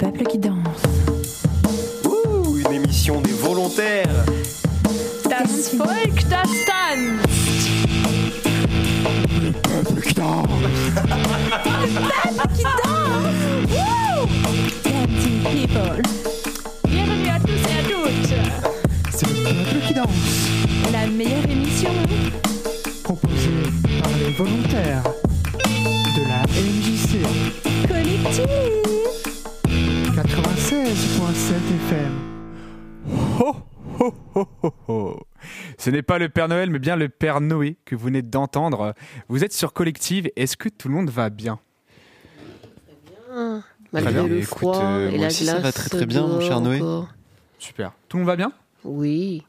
peuple qui danse. Ouh, une émission des volontaires. Das Volk, das tanzt. Qui danse Dancing people. Bienvenue à tous et à toutes. C'est le peuple qui danse, La meilleure émission. Ce n'est pas le Père Noël, mais bien le Père Noé que vous venez d'entendre. Vous êtes sur Collective. Est-ce que tout le monde va bien? Malgré bien. le Écoute, froid euh, et moi la aussi, glace. ça va très, très bien, mon cher Noé. encore. Super. Tout le monde va bien? Oui.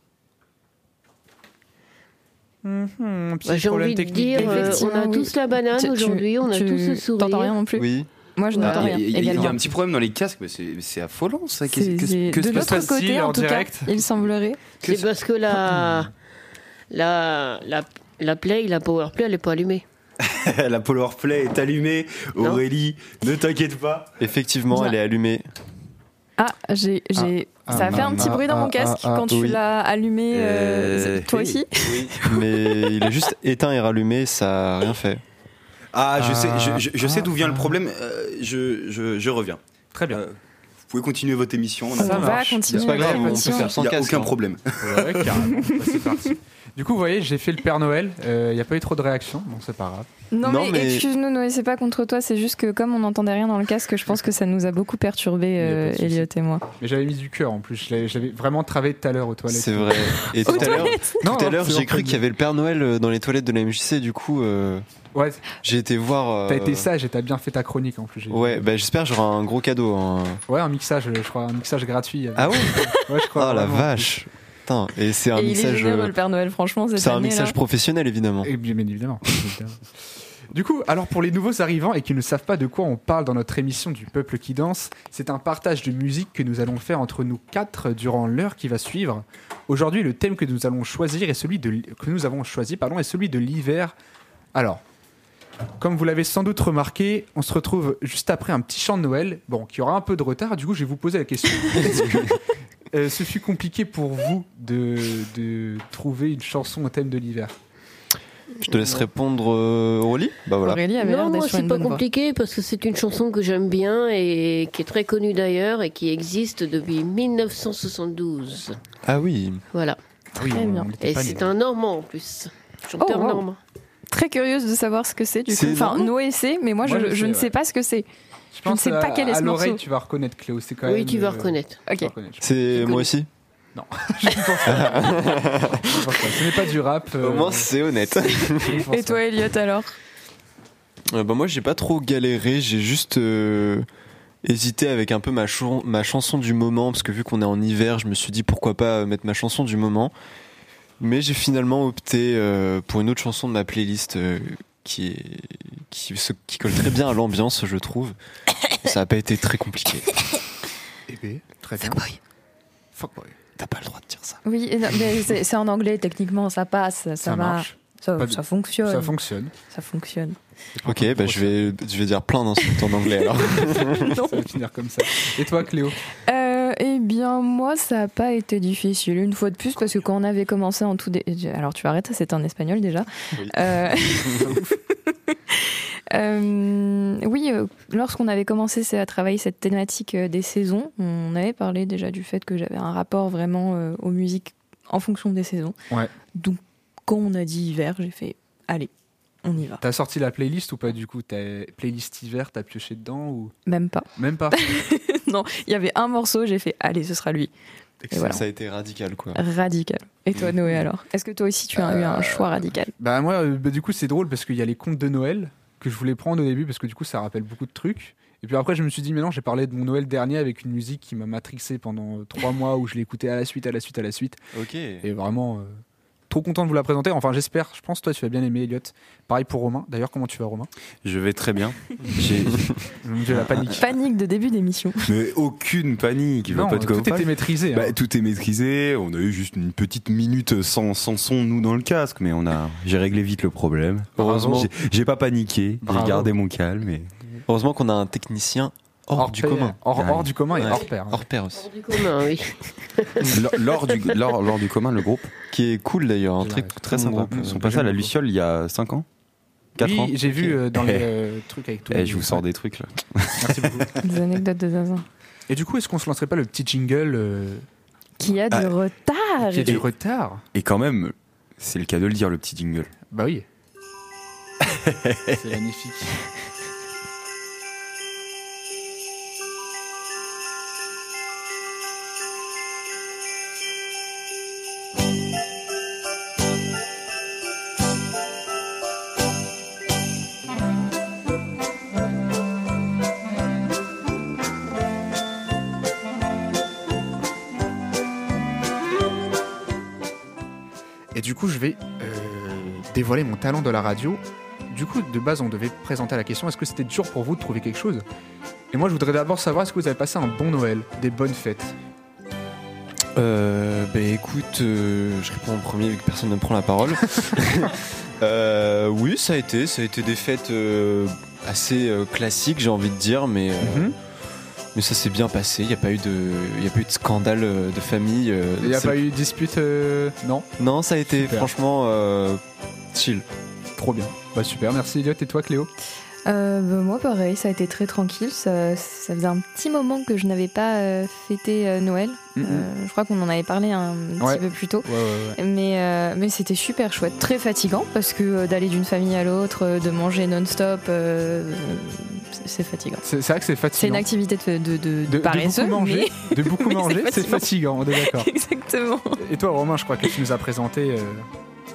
Petit Bah, J'ai problème envie de technique. dire, euh, on a oui. tous la banane aujourd'hui, on a tu tous le sourire. T'entends rien non plus Oui. Moi, je n'entends Ah, rien. Il y, a- un petit problème dans les casques, mais c'est affolant ça. C'est- qu'est-ce- c'est que de se l'autre côté, en en tout direct? cas, il semblerait. que C'est parce que la, la, la, la Play, la Powerplay, elle n'est pas allumée. La Power Play est allumée. Non. Aurélie, ne t'inquiète pas. Effectivement, elle est allumée. Ah, j'ai, j'ai... Ah, ça a fait ah, un petit ah, bruit dans ah, mon casque ah, ah, quand tu oui. l'as allumé. euh, Euh, toi aussi Oui. Mais il est juste éteint et rallumé, ça a rien fait. Ah, je sais, je, je- je sais d'où vient le problème. euh, je, je, je reviens. Très bien. Euh, vous pouvez continuer votre émission. on Ça va continuer. C'est pas grave, on peut faire sans Il n'y a aucun hein. problème. Ouais, carrément. Bah, c'est parti. Du coup, vous voyez, j'ai fait le Père Noël. Il n'y a pas eu trop de réactions, donc c'est pas grave. Non, Non, mais, mais- excuse-nous, Noé, c'est pas contre toi, c'est juste que comme on n'entendait rien dans le casque, je pense que ça nous a beaucoup perturbé, euh. Elliot et moi. Mais j'avais mis du cœur en plus. L'avais vraiment travaillé tout à l'heure aux toilettes. C'est vrai. Et tout Aux à l'heure, Non, tout à non, l'heure, c'est j'ai cru qu'il y avait le Père Noël euh, dans les toilettes de la MJC. Du coup, euh, Ouais, j'ai été voir. euh, t'as été sage et t'as bien fait ta chronique en plus. Ouais, bah, j'espère que j'aurai un gros cadeau. hein. Ouais, un mixage, je crois, un mixage gratuit. Ah ouais Ouais, je crois. Ah la vache. Et c'est un et il est mixage. généreux, le Père Noël, franchement, cette C'est un année, mixage là. professionnel, évidemment. Et bien, bien évidemment. évidemment. Du coup, alors pour les nouveaux arrivants et qui ne savent pas de quoi on parle dans notre émission du peuple qui danse, c'est un partage de musique que nous allons faire entre nous quatre durant l'heure qui va suivre. Aujourd'hui, le thème que nous allons choisir est celui de que nous avons choisi, pardon, est celui de l'hiver. Alors, comme vous l'avez sans doute remarqué, on se retrouve juste après un petit chant de Noël, bon, qui aura un peu de retard. Du coup, je vais vous poser la question est-ce que euh, ce fut compliqué pour vous de, de trouver une chanson au thème de l'hiver Je te laisse répondre, euh, Aurélie Bah voilà. Aurélie avait l'air Non, moi, c'est pas compliqué parce que c'est une chanson que j'aime bien et qui est très connue d'ailleurs et qui existe depuis 1972. Ah oui. Voilà. Oui, Très bien. Et c'est un Normand en plus. Chanteur Oh, wow. normand. Très curieuse de savoir ce que c'est, du coup. C'est Enfin, Noé sait, mais moi, Moi, je, je je sais, ne ouais. sais pas ce que c'est. Je pense ne sais pas à- quel est ce À l'oreille, morceau. tu vas reconnaître Cléo. C'est quand Oui, même. tu vas euh, reconnaître. tu vas Ok. reconnaître, je C'est moi connais. aussi. pense. Je pense pas. Je pense pas. Ce n'est pas du rap. euh, Au moins, c'est honnête. Et toi, Elliot, alors Euh, bah moi j'ai pas trop galéré, j'ai juste euh, hésité avec un peu ma, chan- ma chanson du moment parce que vu qu'on est en hiver, je me suis dit pourquoi pas mettre ma chanson du moment. Mais j'ai finalement opté euh, pour une autre chanson de ma playlist euh, qui est qui, se- qui colle très bien à l'ambiance, je trouve. Ça a pas été très compliqué. Eh ben, très bien. Fuckboy. T'as pas le droit de dire ça. Oui, non, mais c'est c'est en anglais, techniquement, ça passe, ça, Ça va. marche. Ça, Pas de- ça fonctionne. Ça fonctionne. Ça fonctionne. Ok, bah je vais je vais dire plein d'insultes en anglais alors. Ça va finir comme ça. Et toi, Cléo? Euh, eh bien, moi, ça n'a pas été difficile, une fois de plus, parce que quand on avait commencé en tout... dé- Alors, tu arrêtes, c'est en espagnol déjà. Oui. Euh, euh, oui, euh, lorsqu'on avait commencé à travailler cette thématique des saisons, on avait parlé déjà du fait que j'avais un rapport vraiment aux musiques en fonction des saisons. Ouais. Donc, quand on a dit hiver, j'ai fait, allez, on y va. T'as sorti la playlist ou pas du coup? T'as playlist hiver, t'as pioché dedans ou? Même pas. même pas? non, il y avait un morceau, j'ai fait, allez, ce sera lui. Et voilà. Ça a été radical quoi. Radical. Et toi, Noé, alors? Est-ce que toi aussi, tu as eu un choix radical? Bah moi, euh, bah, du coup, c'est drôle parce qu'il y a les contes de Noël que je voulais prendre au début parce que du coup, ça rappelle beaucoup de trucs. Et puis après, je me suis dit, mais non, j'ai parlé de mon Noël dernier avec une musique qui m'a matrixé pendant euh, trois mois où je l'écoutais à la suite, à la suite, à la suite. Ok. Et vraiment, euh, trop content de vous la présenter. Enfin, j'espère, je pense, toi, tu vas bien aimer, Elliot. Pareil pour Romain. D'ailleurs, comment tu vas, Romain? Je vais très bien. J'ai la panique. Panique de début d'émission. mais aucune panique. Vois Non, pas tout était maîtrisé. hein. Bah, tout est maîtrisé. On a eu juste une petite minute sans, sans son nous dans le casque, mais on a j'ai réglé vite le problème. Heureusement. J'ai- pas paniqué. J'ai gardé mon calme. Et... Heureusement qu'on a un technicien Hors, du pair. commun. Hors, Ouais. hors du commun et Ouais. hors pair. hein. Hors pair aussi. Hors du commun, oui. Lors- lors, du, lors, lors du commun, le groupe. Qui est cool d'ailleurs, très, très sympa. groupe. Ils sont passés à la Luciole il y a 5 ans? 4 ans? Oui, j'ai vu euh, dans les euh, trucs avec tout. Eh, je vous sors des trucs là. Merci beaucoup. Des anecdotes de zinzin. Et du coup, est-ce qu'on se lancerait pas le petit jingle euh, Qui a du Ah. retard. qui a du retard Et quand même, c'est le cas de le dire, le petit jingle. Bah oui. C'est magnifique. Dévoiler mon talent de la radio. Du coup, de base, on devait présenter la question est-ce que c'était dur pour vous de trouver quelque chose? Et moi, je voudrais d'abord savoir est-ce que vous avez passé un bon Noël, des bonnes fêtes? Euh, bah écoute, euh, je réponds en premier vu que personne ne me prend la parole. Euh, oui, ça a été, ça a été des fêtes euh, assez euh, classiques, j'ai envie de dire, mais Mhm. mais ça s'est bien passé. Il n'y a pas eu de, il a pas eu de scandale de famille. Il n'y a pas eu de dispute euh, Non? Non, ça a été Super. franchement chill. Trop bien. Bah super, merci Elliot. Et toi, Cléo? Euh, bah, moi, pareil, ça a été très tranquille. Ça, ça faisait un petit moment que je n'avais pas euh, fêté euh, Noël. Je crois qu'on en avait parlé un Ouais. petit peu plus tôt. Ouais, ouais, ouais. Mais, mais c'était super chouette, très fatigant parce que d'aller d'une famille à l'autre, de manger non-stop, c'est- c'est fatigant. C'est c'est vrai que c'est C'est fatigant. une activité de, de, de, de, de paresseux, beaucoup manger, de beaucoup mais c'est manger, c'est fatigant. on est d'accord. mais- Exactement. Et toi, Romain, je crois que tu nous as présenté.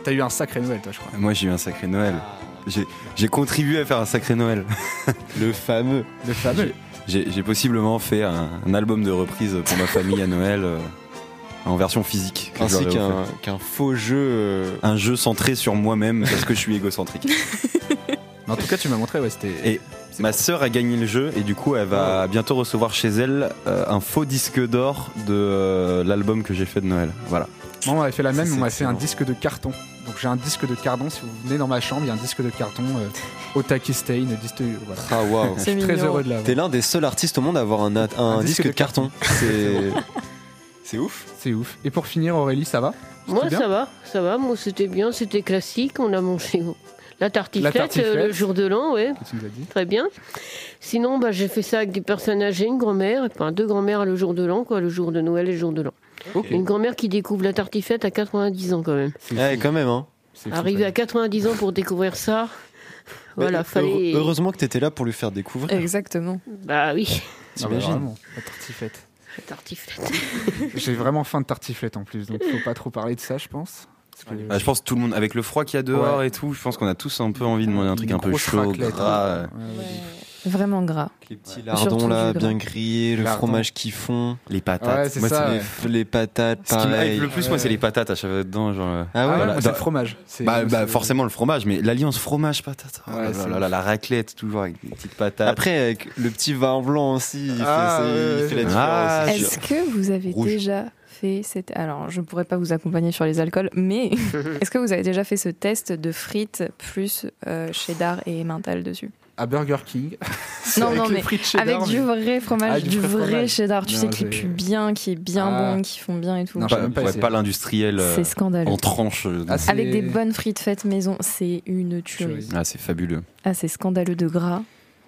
T'as eu un sacré Noël, toi, je crois. Moi, j'ai eu un sacré Noël. J'ai contribué à faire un sacré Noël. Le fameux. Le fameux. J'ai possiblement fait un, un album de reprise pour ma famille à Noël euh, en version physique. Ainsi qu'un faux jeu. euh, Un jeu centré sur moi-même parce que je suis égocentrique. Mais en tout cas, tu m'as montré, ouais, c'était. Et ma sœur a gagné le jeu et du coup elle va bientôt recevoir chez elle euh, un faux disque d'or de euh, l'album que j'ai fait de Noël. Voilà. Moi, on m'avait fait la même, on m'a fait un disque de carton. Donc j'ai un disque de carton. Si vous venez dans ma chambre, il y a un disque de carton. Euh, Otaki Stain, disque. Voilà. Ah waouh. Je C'est suis très heureux de l'avoir. T'es l'un des seuls artistes au monde à avoir un, un, Un disque, disque de de carton. C'est c'est ouf. C'est ouf. Et pour finir, Aurélie, ça va? Moi, bien? ça va, ça va. Moi, c'était bien, c'était classique. On a mangé la tartiflette, La tartiflette. euh, le jour de l'an, dit? Très bien. Sinon, bah, j'ai fait ça avec des personnes âgées, une grand-mère, enfin deux grand-mères le jour de l'an, quoi, le jour de Noël et le jour de l'an. Une grand-mère qui découvre la tartiflette à 90 ans quand même. Fou. quand même, hein. Ça. à 90 ans pour découvrir ça, voilà, fallait. heure- Heureusement que t'étais là pour lui faire découvrir. Exactement. Bah oui, Ah bah, T'imagines la tartiflette. la tartiflette. J'ai vraiment faim de tartiflette en plus, donc faut pas trop parler de ça, je pense. Que- Ah, je pense que tout le monde, avec le froid qu'il y a dehors et tout, je pense qu'on a tous un peu envie de manger un truc Une un peu chaud, gras. hein. Ouais, ouais. Vraiment gras. Les petits lardons là, bien grillés, le fromage qui fond, Les patates. Ouais, Moi, ça, les- ouais. les, les patates, Ce qui me pareil. hype le plus, moi, c'est les patates à chaque fois dedans. Genre, euh, Ah Ah ouais, voilà. moi, c'est le fromage. C'est- Bah, bah, forcément le fromage, mais l'alliance fromage-patate. Oh Ouais, là c'est là là, la raclette, toujours avec des petites patates. Après, avec le petit vin blanc aussi, il, Ah, fait, il la différence. Ah. Est-ce que vous avez Rouge. déjà fait cette... Alors, je ne pourrais pas vous accompagner sur les alcools, mais est-ce que vous avez déjà fait ce test de frites plus euh, cheddar et mental dessus? À Burger King. Non, Avec non, les mais cheddar, Avec du vrai fromage, Ah, du du, vrai fromage. cheddar, tu Non, sais, qui j'ai- pue bien, qui est bien Ah. bon, qui font bien et tout. Non, pas, ouais, l'industriel euh, C'est scandaleux. en tranche. euh, Ah, c'est- Avec des bonnes frites faites maison, c'est une tuerie. Tuerie. Ah, c'est fabuleux. Ah, c'est scandaleux de gras.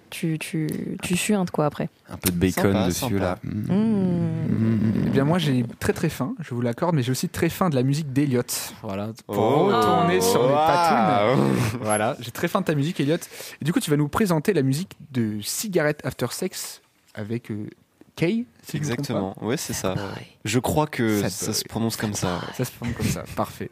Tu, tu, tu suintes quoi après. Un peu de bacon Sympa, dessus sympa. là. Mmh. Mmh. Eh bien, moi, j'ai très très faim, je vous l'accorde, mais j'ai aussi très faim de la musique d'Eliott. Voilà, pour Oh. retourner sur les patounes. Voilà, j'ai très faim de ta musique, Elliot. Et du coup, tu vas nous présenter la musique de Cigarette After Sex avec euh, Kay, si Exactement, ouais, c'est ça. Je crois que ça se prononce comme ça. Ça se forme comme ça, parfait.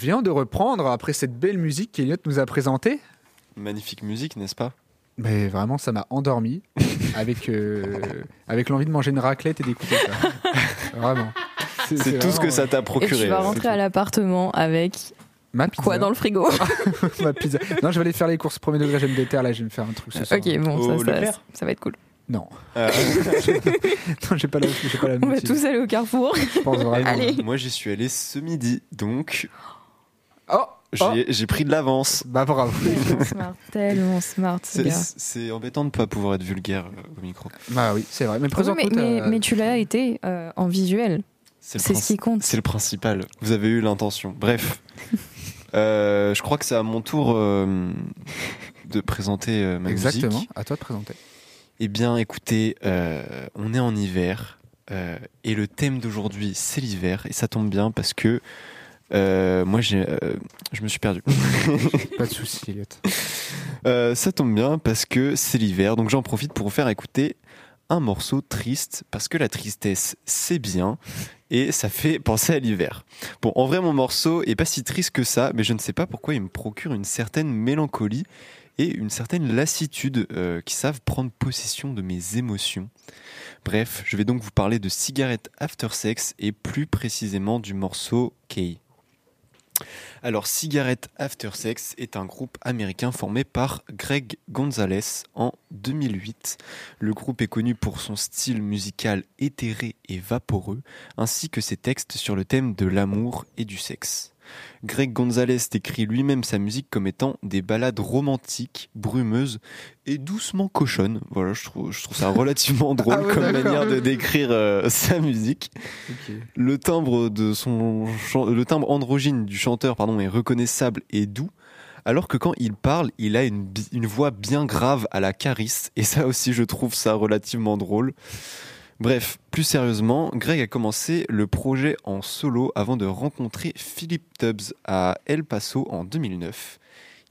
Vient de reprendre après cette belle musique qu'Eliott nous a présentée. Magnifique musique, n'est-ce pas? Mais vraiment, ça m'a endormi avec, euh, avec l'envie de manger une raclette et d'écouter ça. vraiment. C'est tout ce que ça t'a Et procuré. tu vas euh, rentrer à l'appartement avec Ma pizza. quoi dans le frigo Ma pizza. Non, je vais aller faire les courses premier degré, j'aime des terres, là, je vais me faire un truc ce soir. Ok, bon, ça, ça, Leclerc ça va être cool. Non. euh, non, j'ai pas la, pas la On va tous aller au carrefour. Je pense vraiment. Allez. moi, j'y suis allé ce midi, donc Oh j'ai Oh. j'ai pris de l'avance. Bah bravo. Tellement smart, tellement smart, ce C'est embêtant de ne pas pouvoir être vulgaire euh, au micro. bah oui, c'est vrai. Mais Oui, mais, ta- mais, mais tu l'as été euh, en visuel. C'est ce qui compte. C'est le principal. Vous avez eu l'intention. Bref. Euh, je crois que c'est à mon tour euh, de présenter euh, ma Exactement. musique. À toi de présenter. Eh bien, écoutez, euh, on est en hiver euh, et le thème d'aujourd'hui, c'est l'hiver. Et ça tombe bien parce que euh, moi, j'ai, euh, je me suis perdu. Pas de souci, Elliot. Euh, ça tombe bien parce que c'est l'hiver, donc j'en profite pour vous faire écouter un morceau triste parce que la tristesse c'est bien et ça fait penser à l'hiver. Bon, en vrai, mon morceau est pas si triste que ça, mais je ne sais pas pourquoi il me procure une certaine mélancolie et une certaine lassitude euh, qui savent prendre possession de mes émotions. Bref, je vais donc vous parler de Cigarette After Sex et plus précisément du morceau Kay. Alors, Cigarette After Sex est un groupe américain formé par Greg Gonzalez en 2008. Le groupe est connu pour son style musical éthéré et vaporeux, ainsi que ses textes sur le thème de l'amour et du sexe. Greg Gonzalez décrit lui-même sa musique comme étant des ballades romantiques, brumeuses et doucement cochonnes. Voilà, je trouve, je trouve ça relativement drôle Ah ouais, comme manière de décrire euh, sa musique. Le timbre de son le timbre androgyne du chanteur pardon est reconnaissable et doux, alors que quand il parle, il a une, voix bien grave à la Caris et ça aussi je trouve ça relativement drôle. Bref, plus sérieusement, Greg a commencé le projet en solo avant de rencontrer Philip Tubbs à El Paso en 2009.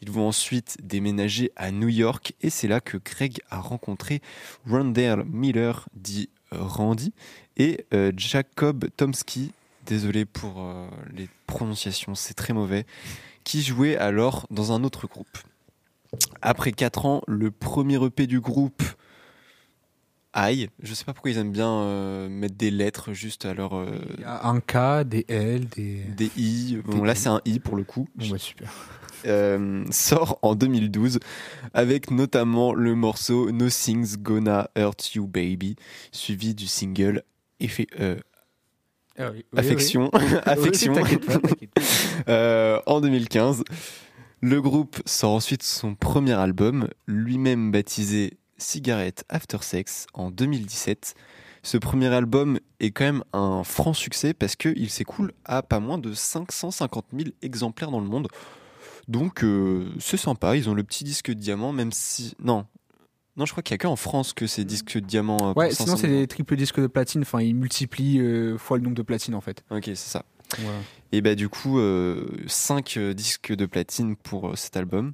Ils vont ensuite déménager à New York et c'est là que Greg a rencontré Randall Miller, dit euh, Randy, et euh, Jacob Tomsky, désolé pour euh, les prononciations, c'est très mauvais, qui jouait alors dans un autre groupe. Après 4 ans, le premier EP du groupe, Aïe, je sais pas pourquoi ils aiment bien euh, mettre des lettres juste à leur euh, Il y a un K, des L, des. des I. Bon, Des là I. c'est un I pour le coup. Bon, bah, super. Euh, sort en 2012 avec notamment le morceau Nothing's Gonna Hurt You Baby, suivi du single Effe- Ah oui, oui, Affection, oui. Affection pas, en 2015. Le groupe sort ensuite son premier album, lui-même baptisé Cigarette After Sex en 2017. Ce premier album est quand même un franc succès parce qu'il s'écoule à pas moins de 550 000 exemplaires dans le monde. Donc euh, c'est sympa, ils ont le petit disque de diamant, même si... Non, non je crois qu'il n'y a qu'en France que ces disques de diamant... euh, Ouais, 500 sinon c'est 000. des triples disques de platine. Enfin, ils multiplient euh, fois le nombre de platines en fait. Ok, c'est ça. Voilà. Et bah du coup, 5 disques de platine pour cet album.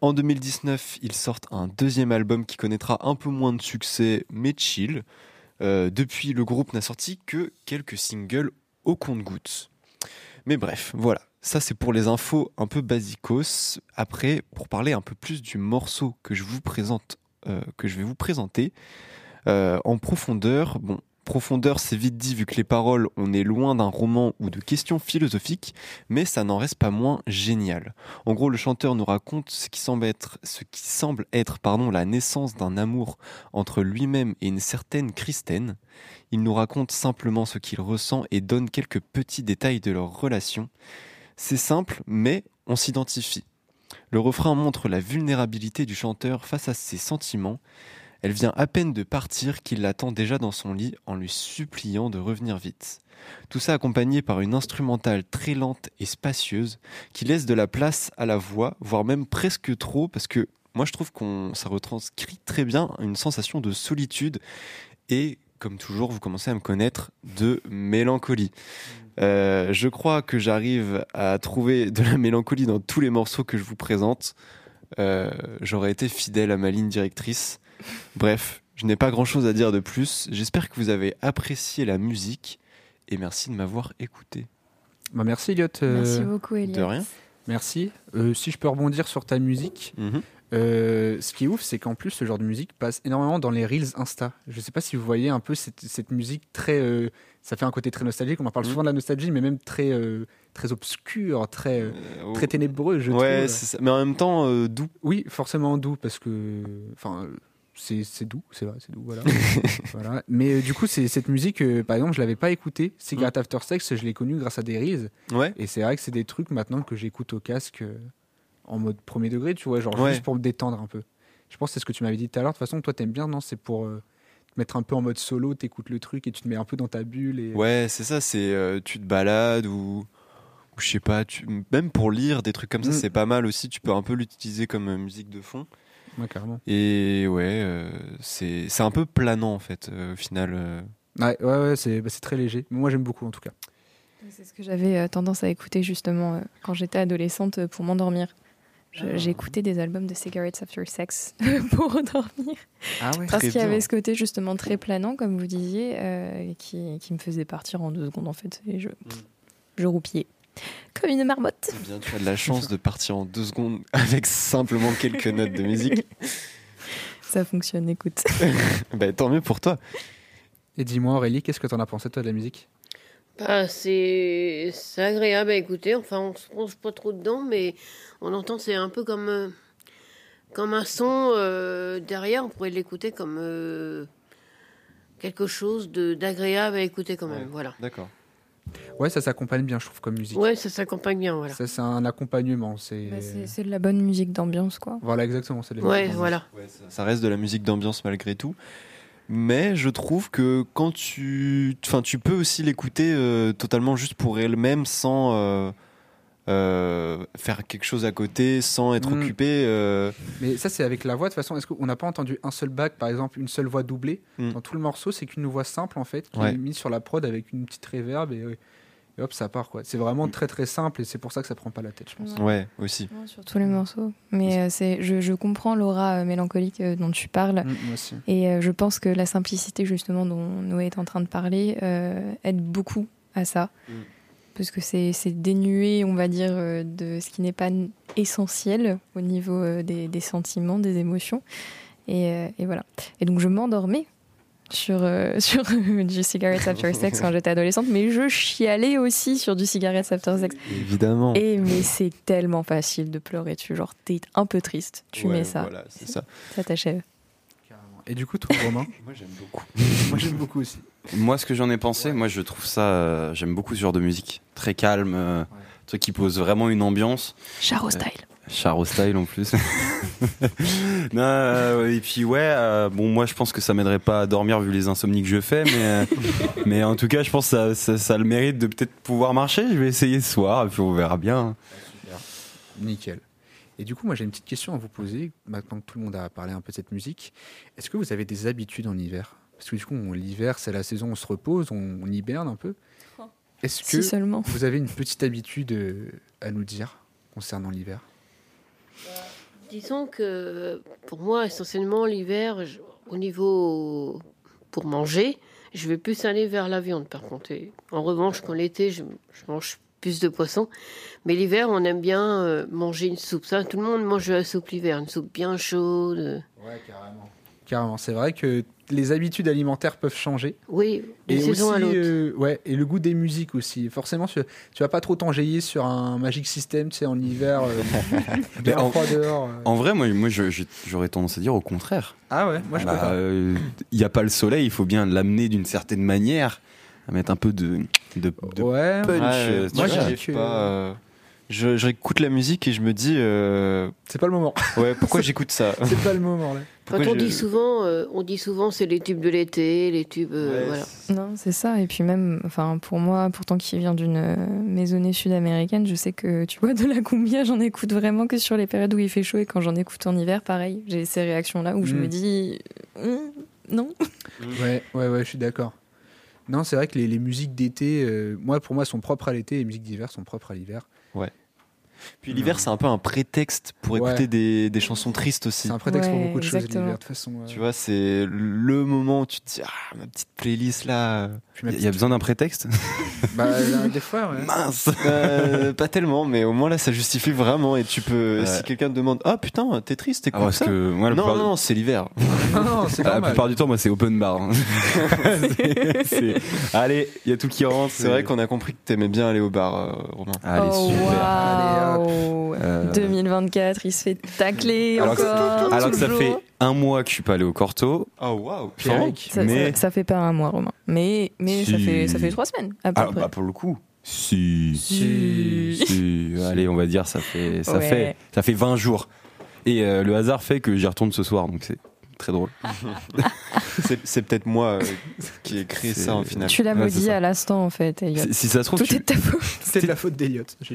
En 2019, ils sortent un deuxième album qui connaîtra un peu moins de succès, mais chill. Euh, depuis, le groupe n'a sorti que quelques singles au compte-gouttes. Mais bref, voilà. Ça, c'est pour les infos un peu basicos. Après, pour parler un peu plus du morceau que je vous présente, euh, que je vais vous présenter euh, en profondeur. Bon, profondeur, c'est vite dit vu que les paroles, on est loin d'un roman ou de questions philosophiques, mais ça n'en reste pas moins génial. En gros, le chanteur nous raconte ce qui semble être, ce qui semble être pardon, la naissance d'un amour entre lui-même et une certaine Christine. Il nous raconte simplement ce qu'il ressent et donne quelques petits détails de leur relation. C'est simple, mais on s'identifie. Le refrain montre la vulnérabilité du chanteur face à ses sentiments. Elle vient à peine de partir qu'il l'attend déjà dans son lit en lui suppliant de revenir vite. Tout ça accompagné par une instrumentale très lente et spacieuse qui laisse de la place à la voix, voire même presque trop, parce que moi je trouve qu'on ça retranscrit très bien une sensation de solitude et comme toujours vous commencez à me connaître de mélancolie. Euh, je crois que j'arrive à trouver de la mélancolie dans tous les morceaux que je vous présente. Euh, J'aurais été fidèle à ma ligne directrice. Bref, je n'ai pas grand-chose à dire de plus. J'espère que vous avez apprécié la musique et merci de m'avoir écouté. Bah, merci Elliot. euh, Merci beaucoup, Elias. de rien. Merci. Euh, si je peux rebondir sur ta musique, Mhm. euh, ce qui est ouf, c'est qu'en plus, ce genre de musique passe énormément dans les Reels Insta. Je sais pas si vous voyez un peu cette, cette musique très. euh, ça fait un côté très nostalgique. On en parle Mhm. souvent de la nostalgie, mais même très, euh, très obscur, très, euh, Euh, très ténébreux, je ouais, trouve. c'est ça. mais en même temps euh, doux. Oui, forcément doux, parce que. Enfin, euh, c'est doux, c'est vrai, c'est doux, voilà. voilà. Mais euh, du coup, c'est cette musique, euh, par exemple, je l'avais pas écoutée. Cigarette After Sex, je l'ai connue grâce à des. Ouais. Et c'est vrai que c'est des trucs maintenant que j'écoute au casque euh, en mode premier degré, tu vois, genre Ouais. juste pour me détendre un peu. Je pense que c'est ce que tu m'avais dit tout à l'heure. De toute façon, toi, t'aimes bien, non? C'est pour te mettre un peu en mode solo, t'écoutes le truc et tu te mets un peu dans ta bulle. Et... Ouais, c'est ça, c'est tu te balades ou, ou je sais pas, tu, même pour lire des trucs comme ça, Mm. c'est pas mal aussi, tu peux un peu l'utiliser comme musique de fond. Ouais, carrément. Et ouais, euh, c'est c'est un peu planant en fait, euh, au final. euh. Ouais, ouais, ouais, c'est bah, c'est très léger. Moi, j'aime beaucoup en tout cas. C'est ce que j'avais euh, tendance à écouter justement euh, quand j'étais adolescente euh, pour m'endormir. Ah. Écouté des albums de Cigarettes After Sex pour dormir. Ah ouais Parce qu'il y avait ce côté justement très planant, comme vous disiez, euh, et qui, qui me faisait partir en deux secondes en fait. Et je, je roupillais. Comme une marmotte. Eh bien, tu as de la chance de partir en deux secondes avec simplement quelques notes de musique. Ça fonctionne, écoute. bah, tant mieux pour toi. Et dis-moi, Aurélie, qu'est-ce que t'en as pensé, toi, de la musique? Bah, c'est c'est agréable à écouter. Enfin, on se plonge pas trop dedans, mais on entend, c'est un peu comme, euh, comme un son euh, derrière. On pourrait l'écouter comme euh, quelque chose de- d'agréable à écouter quand même. Ouais. Voilà. D'accord. Ouais, ça s'accompagne bien, je trouve, comme musique. Ouais, ça s'accompagne bien. Voilà. Ça, c'est un accompagnement. C'est Bah, de la bonne musique d'ambiance, quoi. voilà, exactement. Ouais, voilà. Ouais, ça, ça reste de la musique d'ambiance malgré tout. Mais je trouve que quand tu, enfin, tu peux aussi l'écouter euh, totalement juste pour elle-même, sans euh, euh, faire quelque chose à côté, sans être Mm. occupé. euh, Mais ça, c'est avec la voix. De toute façon, est-ce qu'on n'a pas entendu un seul bac, par exemple, une seule voix doublée Mm. dans tout le morceau? C'est qu'une voix simple, en fait, qui Ouais. est mise sur la prod avec une petite réverb et, et hop, ça part. quoi. C'est vraiment très très simple et c'est pour ça que ça prend pas la tête, je pense. Ouais, aussi. Ouais, sur tous les morceaux. Mais euh, c'est, je, je comprends l'aura euh, mélancolique euh, dont tu parles. Mm, moi aussi. Et euh, je pense que la simplicité, justement, dont Noé est en train de parler, euh, aide beaucoup à ça. Parce que c'est, dénué, on va dire, euh, de ce qui n'est pas essentiel au niveau euh, des, des sentiments, des émotions. Et, euh, et voilà. Et donc, je m'endormais sur, euh, sur du Cigarettes After Sex quand j'étais adolescente, mais je chialais aussi sur du Cigarettes After Sex. Évidemment. Et mais c'est tellement facile de pleurer dessus. Genre, t'es un peu triste, tu Ouais, mets ça, Voilà, c'est ça. ça t'achève. Et du coup, toi, Romain? Moi, j'aime beaucoup. Moi, j'aime beaucoup aussi. Moi, ce que j'en ai pensé, moi, je trouve ça. euh, J'aime beaucoup ce genre de musique. Très calme, euh, truc qui pose vraiment une ambiance. Charo style. Charo style en plus. non, euh, et puis ouais, euh, bon moi je pense que ça m'aiderait pas à dormir vu les insomnies que je fais, mais euh, mais en tout cas je pense que ça, ça, ça a le mérite de peut-être pouvoir marcher. Je vais essayer ce soir et puis on verra bien. Nickel. Et du coup, moi, j'ai une petite question à vous poser. Maintenant que tout le monde a parlé un peu de cette musique, est-ce que vous avez des habitudes en hiver? Parce que du coup, on- l'hiver, c'est la saison où on se repose, on, on hiberne un peu. Est-ce que Si seulement. vous avez une petite habitude euh, à nous dire concernant l'hiver? Disons que pour moi, essentiellement, l'hiver, je- au niveau pour manger, je vais plus aller vers la viande par contre. Et en revanche, quand l'été, je, je mange plus de poisson. Mais l'hiver, on aime bien euh, manger une soupe. Ça, tout le monde mange de la soupe l'hiver, une soupe bien chaude. Ouais, carrément. Carrément, c'est vrai que les habitudes alimentaires peuvent changer. Oui, Et saison aussi, à euh, ouais, et le goût des musiques aussi. Forcément, tu, tu vas pas trop t'enjailler sur un Magic System, tu sais, en hiver, euh, bien en- froid dehors. euh. En vrai, moi, moi j'aurais tendance à dire au contraire. Ah ouais, moi je peux Bah, pas. euh, Il n'y a pas le soleil, il faut bien l'amener d'une certaine manière, à mettre un peu de, de, de Ouais, punch. Ouais, euh, moi, j'arrive pas. Je, j'écoute la musique et je me dis, euh, c'est pas le moment. ouais, pourquoi j'écoute ça c'est pas le moment là. Quand on je- dit souvent, euh, on dit souvent c'est les tubes de l'été, les tubes, euh, Ouais, voilà. c'est- Non, c'est ça. Et puis même, enfin, pour moi, pourtant qui vient d'une maisonnée sud-américaine, je sais que, tu vois, de la cumbia, j'en écoute vraiment que sur les périodes où il fait chaud et quand j'en écoute en hiver, pareil. J'ai ces réactions-là où je Mm. me dis, Hum, non. Ouais, ouais, ouais, je suis d'accord. Non, c'est vrai que les, les musiques d'été, euh, moi, pour moi, sont propres à l'été, et les musiques d'hiver sont propres à l'hiver. Ouais. Puis l'hiver, c'est un peu un prétexte pour Ouais. écouter des, des chansons tristes aussi. C'est un prétexte pour beaucoup de choses l'hiver, de toute façon. euh. Tu vois, c'est le moment où tu te dis, ah, ma petite playlist là. Il y a besoin d'un prétexte Bah, là, des fois, ouais. Mince Euh, pas tellement, mais au moins là, ça justifie vraiment. Et tu peux, Ouais. si quelqu'un te demande, ah putain, t'es triste, Ah, écoute parce ça. que moi, la non, plupart, non, non, c'est l'hiver. Non, non, c'est la plupart du temps, moi, c'est open bar. hein. C'est- c'est- Allez, il y a tout qui rentre. C'est vrai qu'on a compris que t'aimais bien aller au bar, euh, Romain. Allez, Oh, super. Allez, Waouh Euh, 2024, il se fait tacler alors que- encore. Alors que ça fait un mois que je suis pas allé au Corto. Oh waouh. Ça, mais ça- ça fait pas un mois, Romain. Mais, mais ça, fait, ça fait trois semaines, à peu ah, près. bah pour le coup. Si. Si. Si. Allez, on va dire ça fait ça Ouais. fait ça fait 20 jours. Et euh, le hasard fait que j'y retourne ce soir, donc c'est très drôle. C'est peut-être moi euh, qui ai créé ça en final. Tu l'as maudit à l'instant, en fait. Elliot. Si, si ça se trouve, Tout tu, est de ta faute. C'est de la faute d'Eliott. Si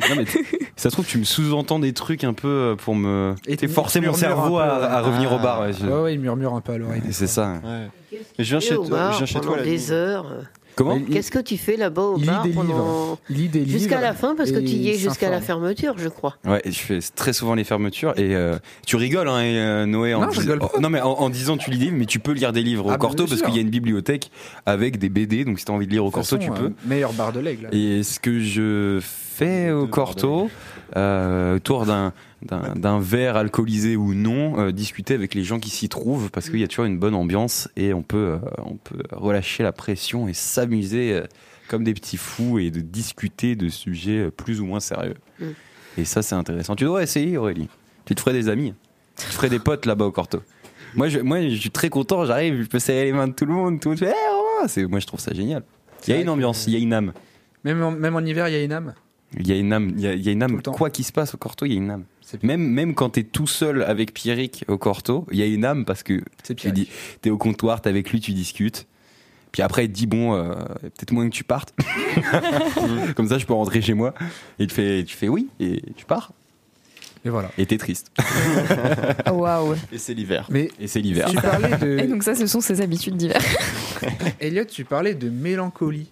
ça se trouve, tu me sous-entends des trucs un peu euh, pour me Et forcer mon cerveau à, revenir au Ah. bar. ouais, je- Ouais, ouais, il murmure un peu à l'oreille. C'est ça. Ouais. Je viens chez toi- bar je viens chez toi des heures. Comment Il- Qu'est-ce que tu fais là-bas au il lit bar des pendant... Il lit des livres. Jusqu'à la fin, parce que tu y es jusqu'à la fermeture, je crois. Ouais, je fais très souvent les fermetures et euh, tu rigoles, hein, et, euh, Noé. En Non, je dis- rigole pas. oh, non, mais en, en disant tu lis des livres, mais tu peux lire des livres au Ah, bah, Corto parce qu'il y a une bibliothèque avec des BD, donc si t'as envie de lire au Corto, façon, tu peux. euh, meilleur bar de l'aigle. Et ce que je fais au Corto, euh, autour d'un d'un verre alcoolisé ou non, euh, discuter avec les gens qui s'y trouvent parce qu'il y a toujours une bonne ambiance et on peut, euh, on peut relâcher la pression et s'amuser euh, comme des petits fous et de discuter de sujets plus ou moins sérieux. Mm. Et ça, c'est intéressant. Tu devrais essayer, Aurélie. Tu te ferais des amis. Tu te ferais des potes là-bas au Corto. Moi je, moi, je suis très content. J'arrive, je peux serrer les mains de tout le monde. Tout le monde Eh, moi, je trouve ça génial. Il y a une ambiance, il y a une âme. Même en, même en hiver, il y a une âme? Il y a une âme, il y a, il y a une âme. Quoi qu'il se passe au Corto, il y a une âme. Même, même quand t'es tout seul avec Pierrick au Corto, il y a une âme parce que c'est tu dis, t'es au comptoir, t'es avec lui, tu discutes. Puis après, il te dit, bon, euh, peut-être moins que tu partes. Comme ça, je peux rentrer chez moi. Et tu fais, tu fais oui, et tu pars. Et voilà. Et t'es triste. Waouh. Et c'est l'hiver. Mais Et c'est l'hiver. parlais Et de. donc, ça, ce sont ses habitudes d'hiver. Elliot, tu parlais de mélancolie.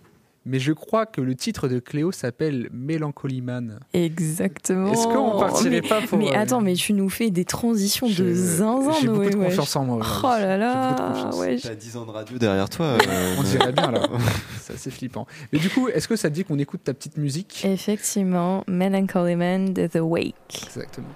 Mais je crois que le titre de Cléo s'appelle Mélancolie Man. Exactement. Est-ce qu'on partirait mais, pas pour. mais euh, attends, mais tu nous fais des transitions de zinzin, J'ai beaucoup de confiance en moi. Oh là là, ouais. T'as 10 ans de radio derrière toi. euh, On dirait bien là. C'est assez flippant. Mais du coup, est-ce que ça te dit qu'on écoute ta petite musique? Effectivement, Melancholy Man de The Wake. Exactement.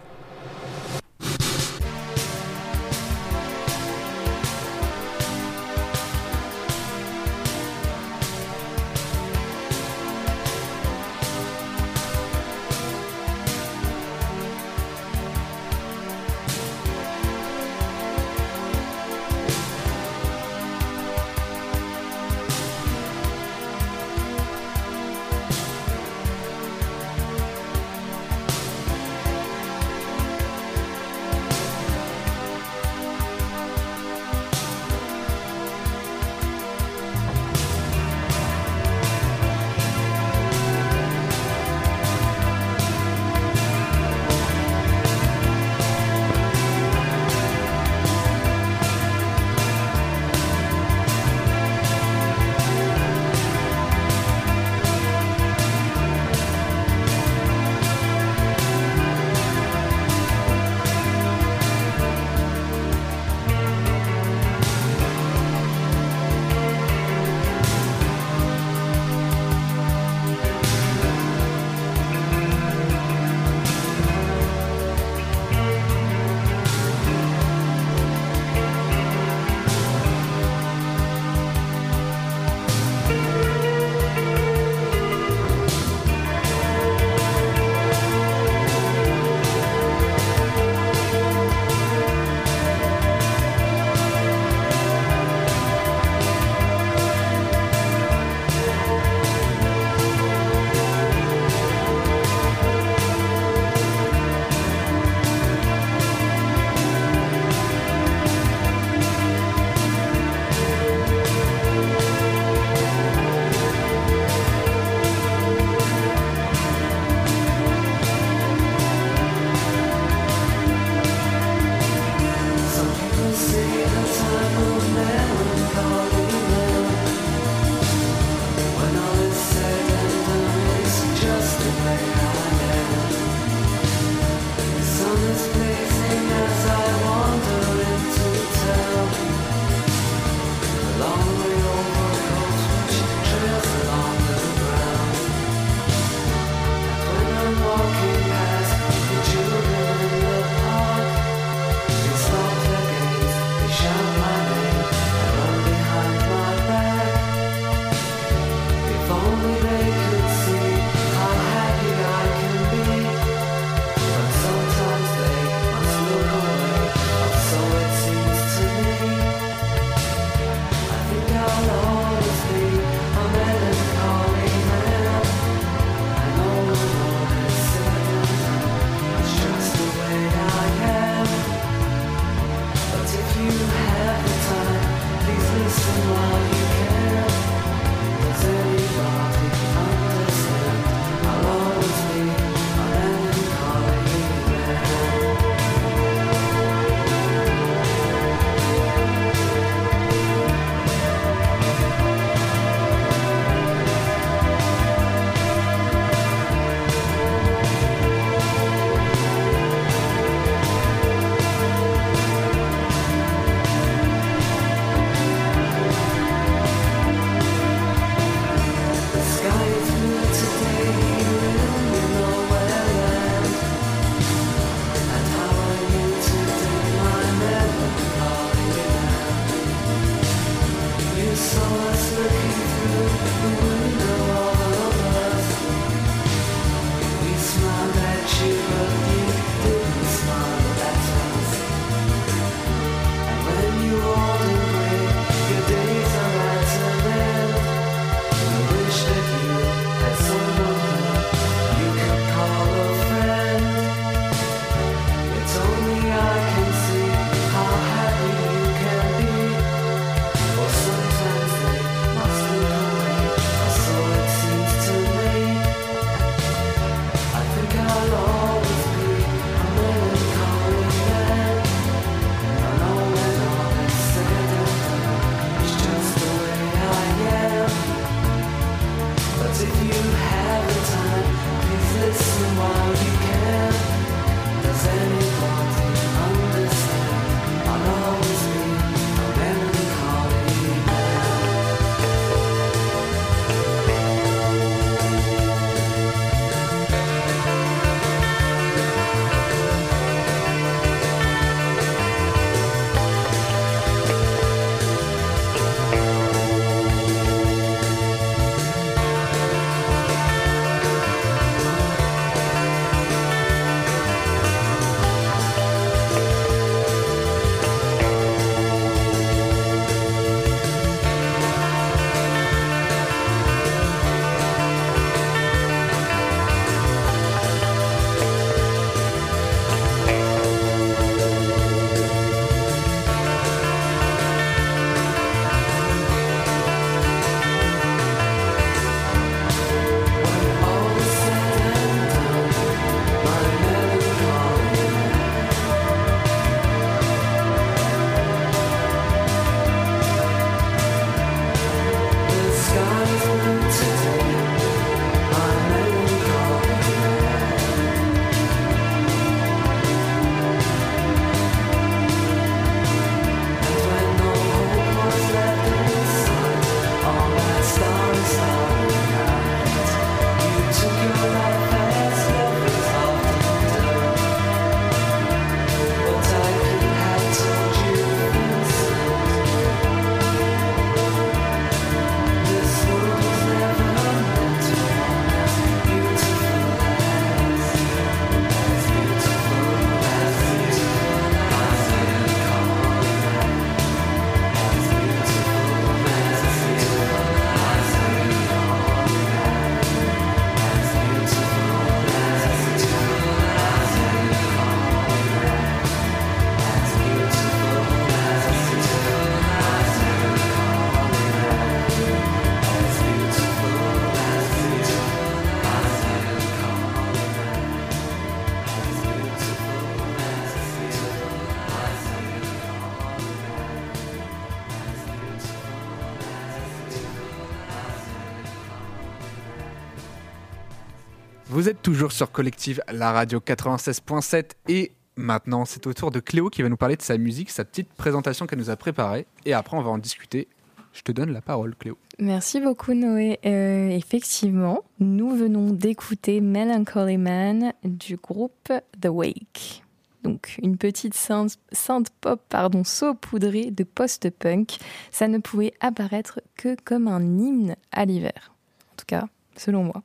Sur Collective, la radio 96.7 et maintenant c'est au tour de Cléo qui va nous parler de sa musique, sa petite présentation qu'elle nous a préparée et après on va en discuter. Je te donne la parole Cléo. Merci beaucoup Noé. Euh, effectivement, nous venons d'écouter Melancholy Man du groupe The Wake. Donc une petite synth, synth pop pardon, saupoudrée de post-punk. Ça ne pouvait apparaître que comme un hymne à l'hiver. En tout cas, selon moi.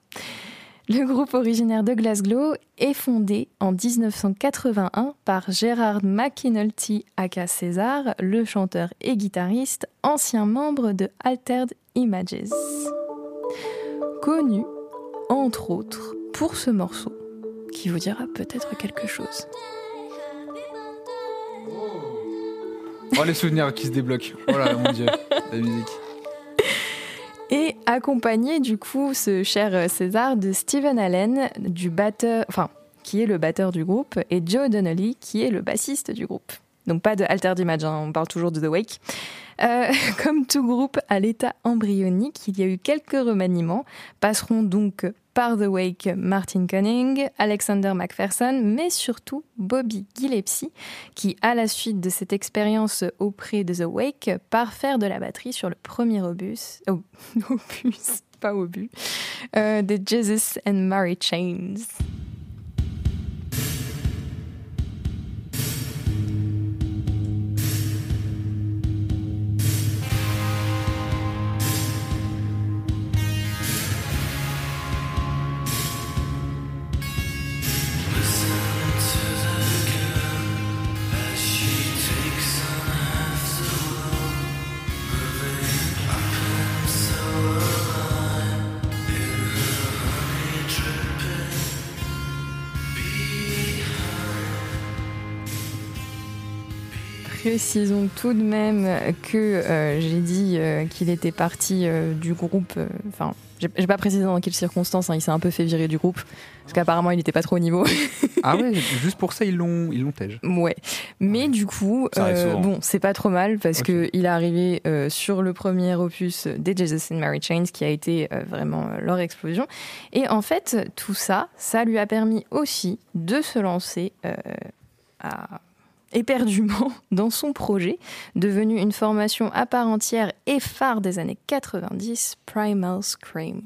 Le groupe originaire de Glasgow est fondé en 1981 par Gérard McInulty aka César, le chanteur et guitariste, ancien membre de Altered Images. Connu, entre autres, pour ce morceau, qui vous dira peut-être quelque chose. Oh les souvenirs qui se débloquent. Oh là là mon dieu, la musique. Et accompagné du coup ce cher euh, César de Steven Allen, du batteur, enfin qui est le batteur du groupe, et Joe Donnelly qui est le bassiste du groupe. Donc pas de Altered Image, hein, on parle toujours de The Wake. Euh, comme tout groupe à l'état embryonique, il y a eu quelques remaniements, passeront donc par The Wake Martin Cunning, Alexander McPherson, mais surtout Bobby Gillespie, qui, à la suite de cette expérience auprès de The Wake, part faire de la batterie sur le premier obus, oh, opus, pas obus, euh, de Jesus and Mary Chains. Précisons tout de même que euh, j'ai dit euh, qu'il était parti euh, du groupe. Enfin, j'ai j'ai pas précisé dans quelles circonstances. hein, il s'est un peu fait virer du groupe parce qu'apparemment il n'était pas trop au niveau. Ah ouais, juste pour ça ils l'ont ils l'ont tège. Ouais, mais du coup, euh, bon, c'est pas trop mal parce Ok. que il est arrivé euh, sur le premier opus des Jesus and Mary Chains qui a été euh, vraiment leur explosion. Et en fait, tout ça, ça lui a permis aussi de se lancer euh, à- éperdument dans son projet, devenu une formation à part entière et phare des années 90, Primal Scream.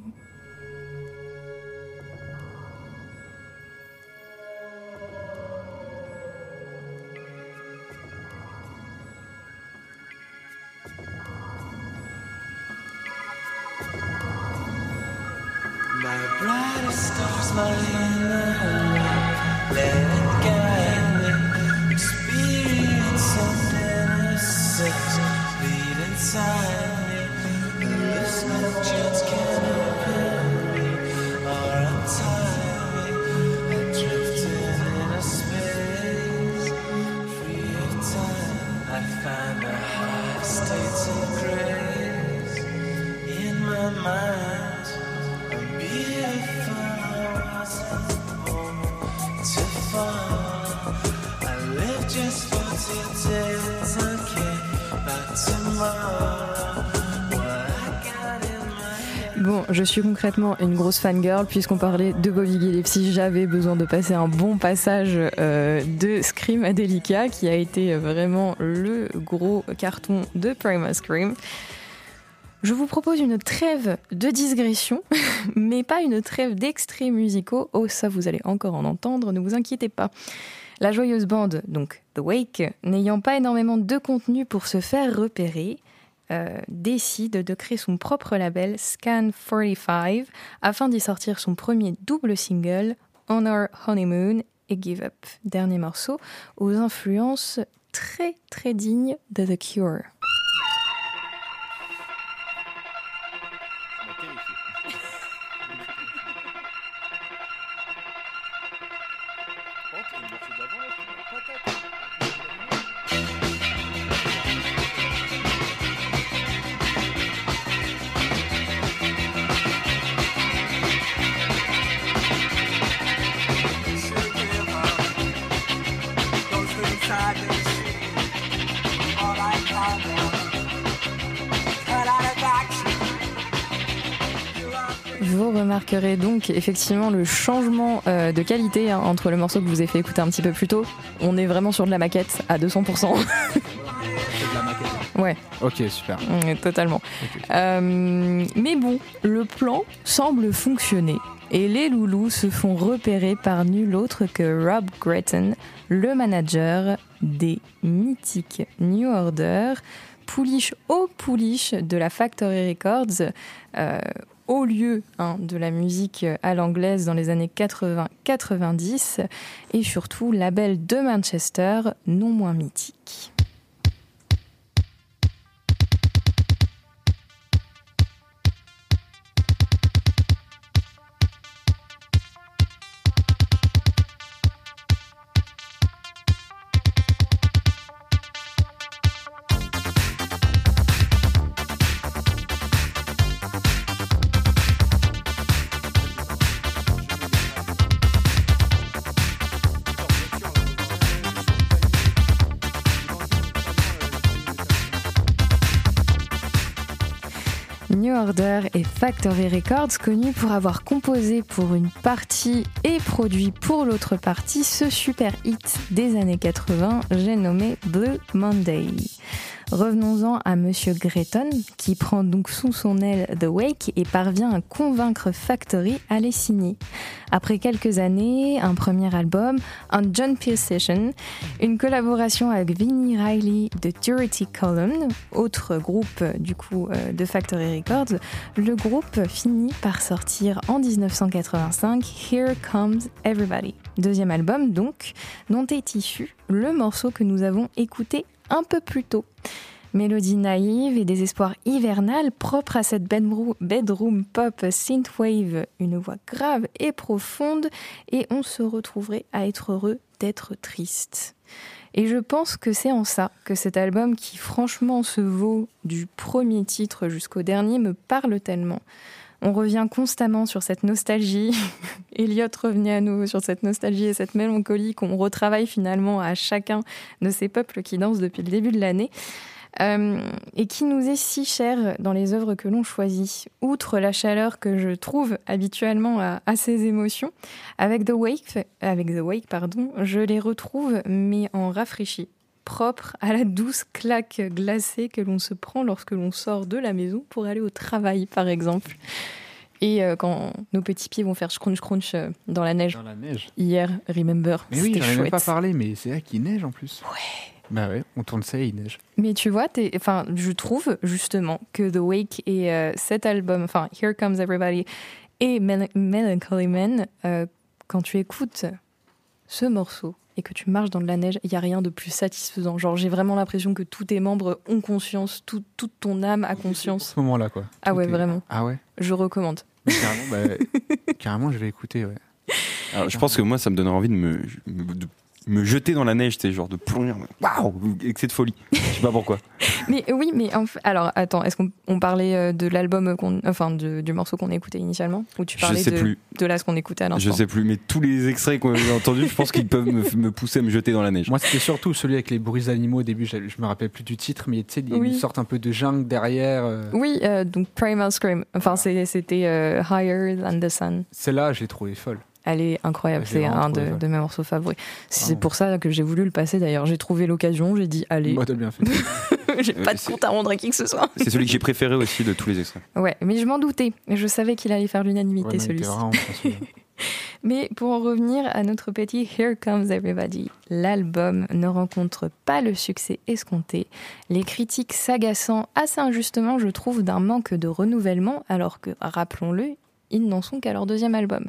States je suis concrètement une grosse fangirl puisqu'on parlait de Bobby Gillespie. J'avais besoin de passer un bon passage euh, de Scream à Delica qui a été vraiment le gros carton de Primal Scream. Je vous propose une trêve de digression, mais pas une trêve d'extraits musicaux. Oh, ça, vous allez encore en entendre, ne vous inquiétez pas. La joyeuse bande, donc The Wake, n'ayant pas énormément de contenu pour se faire repérer, euh, décide de créer son propre label Scan 45 afin d'y sortir son premier double single On Our Honeymoon et Give Up, dernier morceau aux influences très très dignes de The Cure. Donc effectivement le changement euh, de qualité hein, entre le morceau que je vous ai fait écouter un petit peu plus tôt. On est vraiment sur de la maquette à 200%. Ouais. Ok, super. Mm, Totalement. Euh, mais bon, le plan semble fonctionner. Et les loulous se font repérer par nul autre que Rob Gretton, le manager des mythiques New Order, pouliche au pouliche de la Factory Records, euh, au lieu hein, de la musique à l'anglaise dans les années 80-90, et surtout label de Manchester, non moins mythique. Factory Records, connus pour avoir composé pour une partie et produit pour l'autre partie ce super hit des années 80, j'ai nommé Blue Monday. Revenons-en à Monsieur Gretton, qui prend donc sous son aile The Wake et parvient à convaincre Factory à les signer. Après quelques années, un premier album, un John Peel Session, une collaboration avec Vinnie Riley de Purity Column, autre groupe du coup euh, de Factory Records, le groupe finit par sortir en 1985 Here Comes Everybody. Deuxième album donc, dont est issu le morceau que nous avons écouté un peu plus tôt. Mélodie naïve et désespoir hivernal propre à cette bedroom, pop synthwave, une voix grave et profonde, et on se retrouverait à être heureux d'être triste. Et je pense que c'est en ça que cet album, qui franchement se vaut du premier titre jusqu'au dernier, me parle tellement. On revient constamment sur cette nostalgie. Elliot revenait à nouveau sur cette nostalgie et cette mélancolie qu'on retravaille finalement à chacun de ces peuples qui dansent depuis le début de l'année. Euh, et qui nous est si cher dans les œuvres que l'on choisit. Outre la chaleur que je trouve habituellement à, à ces émotions, avec The Wake, avec The Wake pardon, je les retrouve mais en rafraîchi, propre à la douce claque glacée que l'on se prend lorsque l'on sort de la maison pour aller au travail, par exemple. Et euh, quand nos petits pieds vont faire scrunch crunch euh, dans la neige. Dans la neige. Hier, remember, Mais oui, j'en ai même pas parlé, mais c'est vrai qu'il neige en plus. Ouais. Bah ouais, on tourne ça et il neige. Mais tu vois, enfin, je trouve justement que The Wake et euh, cet album, enfin Here Comes Everybody et Mel- Melancholy Man, euh, quand tu écoutes ce morceau et que tu marches dans de la neige, il y a rien de plus satisfaisant. Genre, j'ai vraiment l'impression que tous tes membres ont conscience, tout- toute ton âme a conscience. ce moment-là, quoi. Ah Tout ouais, est- vraiment. Ah ouais Je recommande. Mais Carrément, bah, carrément, je vais écouter, ouais. Alors, je pense que moi, ça me donnerait envie de me, de me jeter dans la neige, sais, genre de plonger. Waouh Excès de folie. Je sais pas pourquoi. Mais oui, mais en fait, alors attends, est-ce qu'on on parlait euh, de l'album, enfin de- du morceau qu'on écoutait initialement, ou tu Je parlais sais de, plus. de là ce qu'on écoutait à Je l'instant sais plus, mais tous les extraits qu'on a entendus, je pense qu'ils peuvent me, me pousser à me jeter dans la neige. Moi, c'était surtout celui avec les bruits animaux au début. Je, je me rappelle plus du titre, mais tu sais, il y a Oui. une sorte un peu de jungle derrière. euh. Oui, euh, donc Primal Scream. Enfin, c'est- c'était euh, Higher Than the Sun. Celle-là, je l'ai trouvée folle. Elle est incroyable, c'est un de, mes morceaux favoris. C'est Vraiment. pour ça que j'ai voulu le passer d'ailleurs. J'ai trouvé l'occasion, j'ai dit allez, Moi, t'as bien fait. j'ai pas de c'est- compte à rendre à qui que ce soit. C'est celui que j'ai préféré aussi de tous les extraits. Ouais, mais je m'en doutais. Je savais qu'il allait faire l'unanimité Ouais, celui-ci. Mais pour en revenir à notre petit Here Comes Everybody, l'album ne rencontre pas le succès escompté. Les critiques s'agaçant assez injustement, je trouve, d'un manque de renouvellement, alors que, rappelons-le, ils n'en sont qu'à leur deuxième album.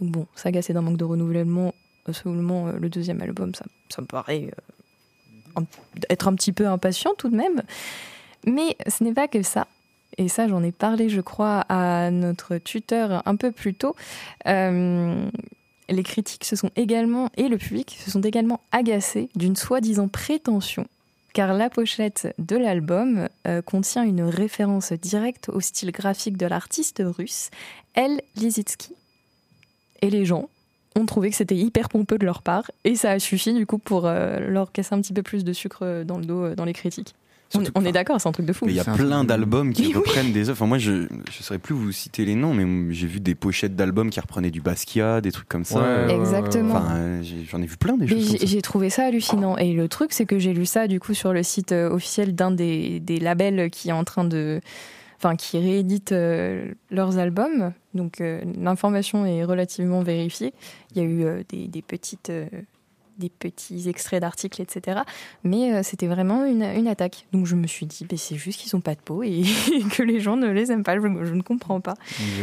Donc bon, s'agacer d'un manque de renouvellement, euh, seulement euh, le deuxième album, ça, ça me paraît euh, être un petit peu impatient tout de même. Mais ce n'est pas que ça. Et ça, j'en ai parlé, je crois, à notre tuteur un peu plus tôt. Les critiques se sont également, et le public, se sont également agacés d'une soi-disant prétention, car la pochette de l'album contient une référence directe au style graphique de l'artiste russe El Lizitzky. Et les gens ont trouvé que c'était hyper pompeux de leur part, et ça a suffi du coup pour euh, leur casser un petit peu plus de sucre dans le dos euh, dans les critiques. On, est d'accord, c'est un truc de fou. Mais il y a plein d'albums qui oui. reprennent des œuvres. Enfin, moi, je ne saurais plus vous citer les noms, mais j'ai vu des pochettes d'albums qui reprenaient du Basquiat, des trucs comme ça. Ouais, Exactement. Enfin, euh, j'en ai vu plein des Mais choses. j'ai trouvé ça hallucinant. Et le truc, c'est que j'ai lu ça du coup sur le site euh, officiel d'un des, des labels qui est en train de. Enfin, qui réédite euh, leurs albums. Donc euh, l'information est relativement vérifiée. Il y a eu euh, des petites. Des petits extraits d'articles, etc. Mais euh, c'était vraiment une, une attaque. Donc je me suis dit, ben, c'est juste qu'ils n'ont pas de peau et que les gens ne les aiment pas. Je, je ne comprends pas.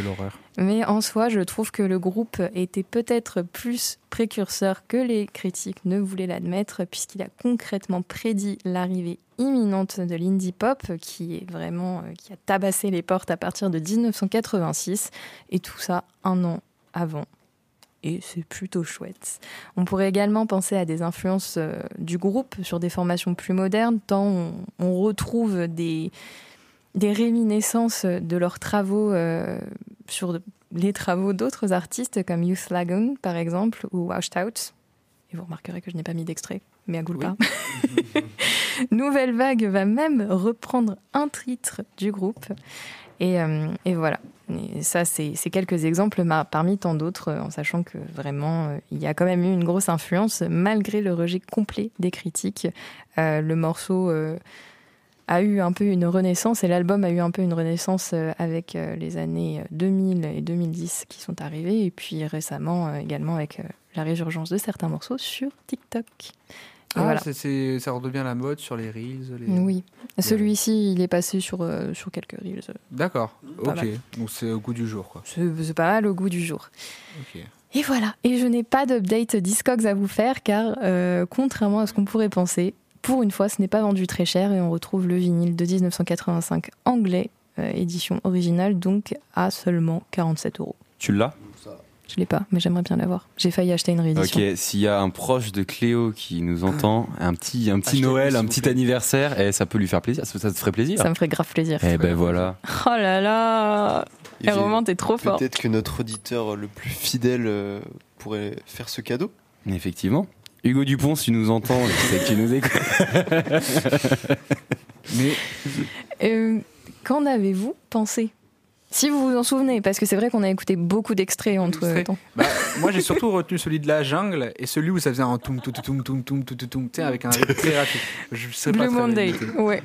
L'horreur. Mais en soi, je trouve que le groupe était peut-être plus précurseur que les critiques ne voulaient l'admettre, puisqu'il a concrètement prédit l'arrivée imminente de l'indie pop, qui est vraiment euh, qui a tabassé les portes à partir de 1986, et tout ça un an avant. Et c'est plutôt chouette. On pourrait également penser à des influences euh, du groupe sur des formations plus modernes, tant on, on retrouve des, des réminiscences de leurs travaux euh, sur les travaux d'autres artistes comme Youth Lagoon par exemple ou Washed Out. Et vous remarquerez que je n'ai pas mis d'extrait, mais à pas. Nouvelle Vague va même reprendre un titre du groupe. Et, euh, et voilà. Ça, c'est quelques exemples parmi tant d'autres, euh, en sachant que vraiment, euh, il y a quand même eu une grosse influence, malgré le rejet complet des critiques. Le morceau a eu un peu une renaissance et l'album a eu un peu une renaissance avec les années 2000 et 2010 qui sont arrivées et puis récemment également avec la résurgence de certains morceaux sur TikTok. Ah, voilà. c'est- c'est- ça redevient la mode sur les reels. les- Oui, celui-ci il est passé sur, euh, sur quelques reels. D'accord, Pas ok. mal. Donc c'est au goût du jour, quoi. C'est c'est pas mal au goût du jour. Ok. Et voilà, et je n'ai pas d'update Discogs à vous faire car euh, contrairement à ce qu'on pourrait penser, pour une fois ce n'est pas vendu très cher et on retrouve le vinyle de 1985 anglais, euh, édition originale, donc à seulement 47 euros. Tu l'as? Je l'ai pas, mais j'aimerais bien l'avoir. J'ai failli acheter une réédition. Ok, s'il y a un proche de Cléo qui nous entend, un petit, un petit Noël, un petit anniversaire, et ça peut lui faire plaisir, ça, ça te ferait plaisir. Ça me ferait grave plaisir. Eh ben voilà. Oh là là Et Roman, t'es trop fort. Peut-être que notre auditeur le plus fidèle euh, pourrait faire ce cadeau. Effectivement. Hugo Dupont, si tu nous entends, je sais que tu nous écoutes. Mais Euh, Qu'en avez-vous pensé? Si vous vous en souvenez, parce que c'est vrai qu'on a écouté beaucoup d'extraits entre euh, Extrait. temps. Bah, moi, j'ai surtout retenu celui de la jungle et celui où ça faisait un toum toum toum toum toum toum toum, avec un très rapide. Blue Monday.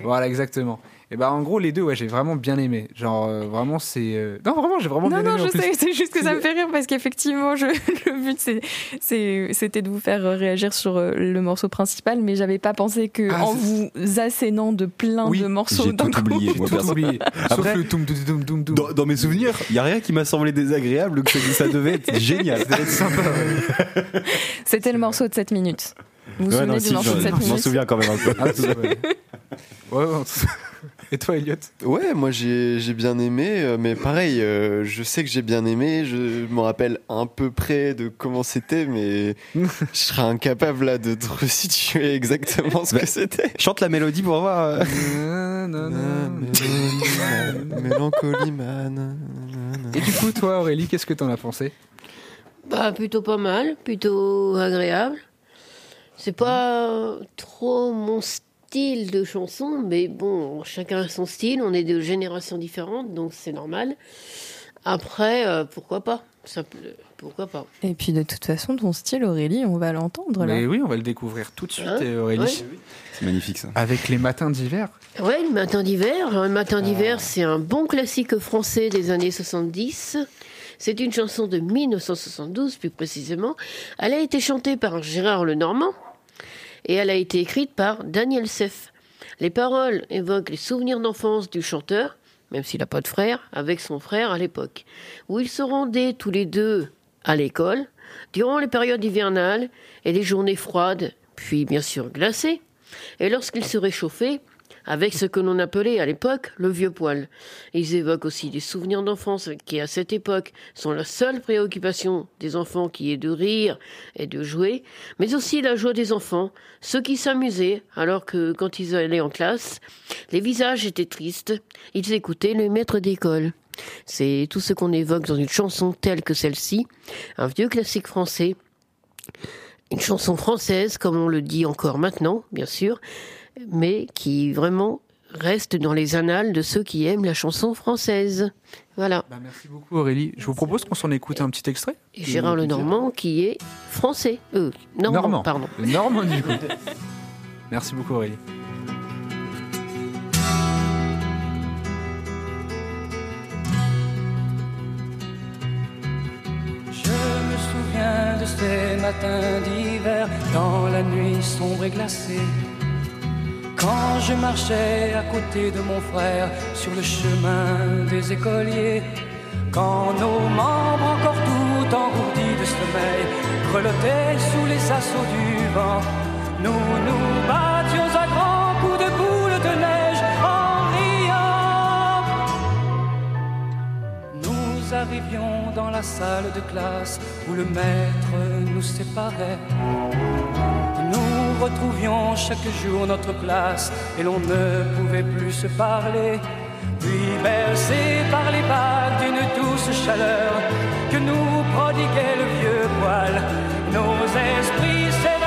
Voilà, exactement. Et bah en gros les deux, ouais, j'ai vraiment bien aimé. Genre euh, vraiment c'est euh, non vraiment j'ai vraiment Non, bien non, aimé. en je plus. sais, c'est juste que ça me fait rire parce qu'effectivement, je- le but c'est- c'est- c'était de vous faire réagir sur euh, le morceau principal, mais j'avais pas pensé que Ah, en vous assénant de plein Oui, de morceaux j'ai d'un tout coup. oublié. J'ai moi, tout oublié. Après- Sauf le toum toum toum toum toum. Dans, dans mes souvenirs, il y a rien qui m'a semblé désagréable, que ça devait être génial. Ça devait être sympa. ouais. C'était le morceau de 7 minutes. Vous vous Ouais, souvenez non, du si, morceau de je 7 je m'en minutes? souviens quand même un peu. Ah. Ouais, ouais, Et toi Elliot Ouais, moi j'ai j'ai bien aimé, euh, mais pareil, euh, je sais que j'ai bien aimé, je me rappelle un peu près de comment c'était, mais je serais incapable là de te resituer exactement ce Bah, que c'était. Chante la mélodie pour voir. euh. Mélancolie man. Et du coup toi Aurélie, qu'est-ce que t'en as pensé? Bah, plutôt pas mal, plutôt agréable. C'est pas trop mon style de chanson, mais bon, chacun a son style. On est de générations différentes, donc c'est normal. Après, euh, pourquoi pas Ça peut- Pourquoi pas Et puis de toute façon, ton style, Aurélie, on va l'entendre là. Mais oui, on va le découvrir tout de suite Hein euh, Aurélie. Ouais. C'est magnifique ça. Avec les matins d'hiver. Ouais, le matin d'hiver. Alors, Le matin d'hiver, c'est un bon classique français des années 70. C'est une chanson de 1972, plus précisément. Elle a été chantée par Gérard Lenormand et elle a été écrite par Daniel Seff. Les paroles évoquent les souvenirs d'enfance du chanteur, même s'il n'a pas de frère, avec son frère à l'époque, où ils se rendaient tous les deux à l'école durant les périodes hivernales et les journées froides, puis bien sûr glacées, et lorsqu'ils se réchauffaient, avec ce que l'on appelait à l'époque le vieux poil. Ils évoquent aussi des souvenirs d'enfance qui, à cette époque, sont la seule préoccupation des enfants qui est de rire et de jouer, mais aussi la joie des enfants, ceux qui s'amusaient alors que, quand ils allaient en classe, les visages étaient tristes, ils écoutaient le maître d'école. C'est tout ce qu'on évoque dans une chanson telle que celle-ci, un vieux classique français, une chanson française, comme on le dit encore maintenant, bien sûr, mais qui vraiment reste dans les annales de ceux qui aiment la chanson française. Voilà. Bah, merci beaucoup Aurélie. Je vous propose qu'on s'en écoute un petit extrait. Et Gérard Lenormand qui est français. Euh, normand, Normand. pardon. Normand du coup. Merci beaucoup Aurélie. Je me souviens de ces matins d'hiver dans la nuit sombre et glacée. Quand je marchais à côté de mon frère sur le chemin des écoliers. Quand nos membres encore tout engourdis de sommeil grelottaient sous les assauts du vent. Nous nous battions à grands coups de boules de neige en riant. Nous arrivions dans la salle de classe où le maître nous séparait. Retrouvions chaque jour notre place et l'on ne pouvait plus se parler. Puis bercés par les vagues d'une douce chaleur que nous prodiguait le vieux poil, nos esprits s'évadaient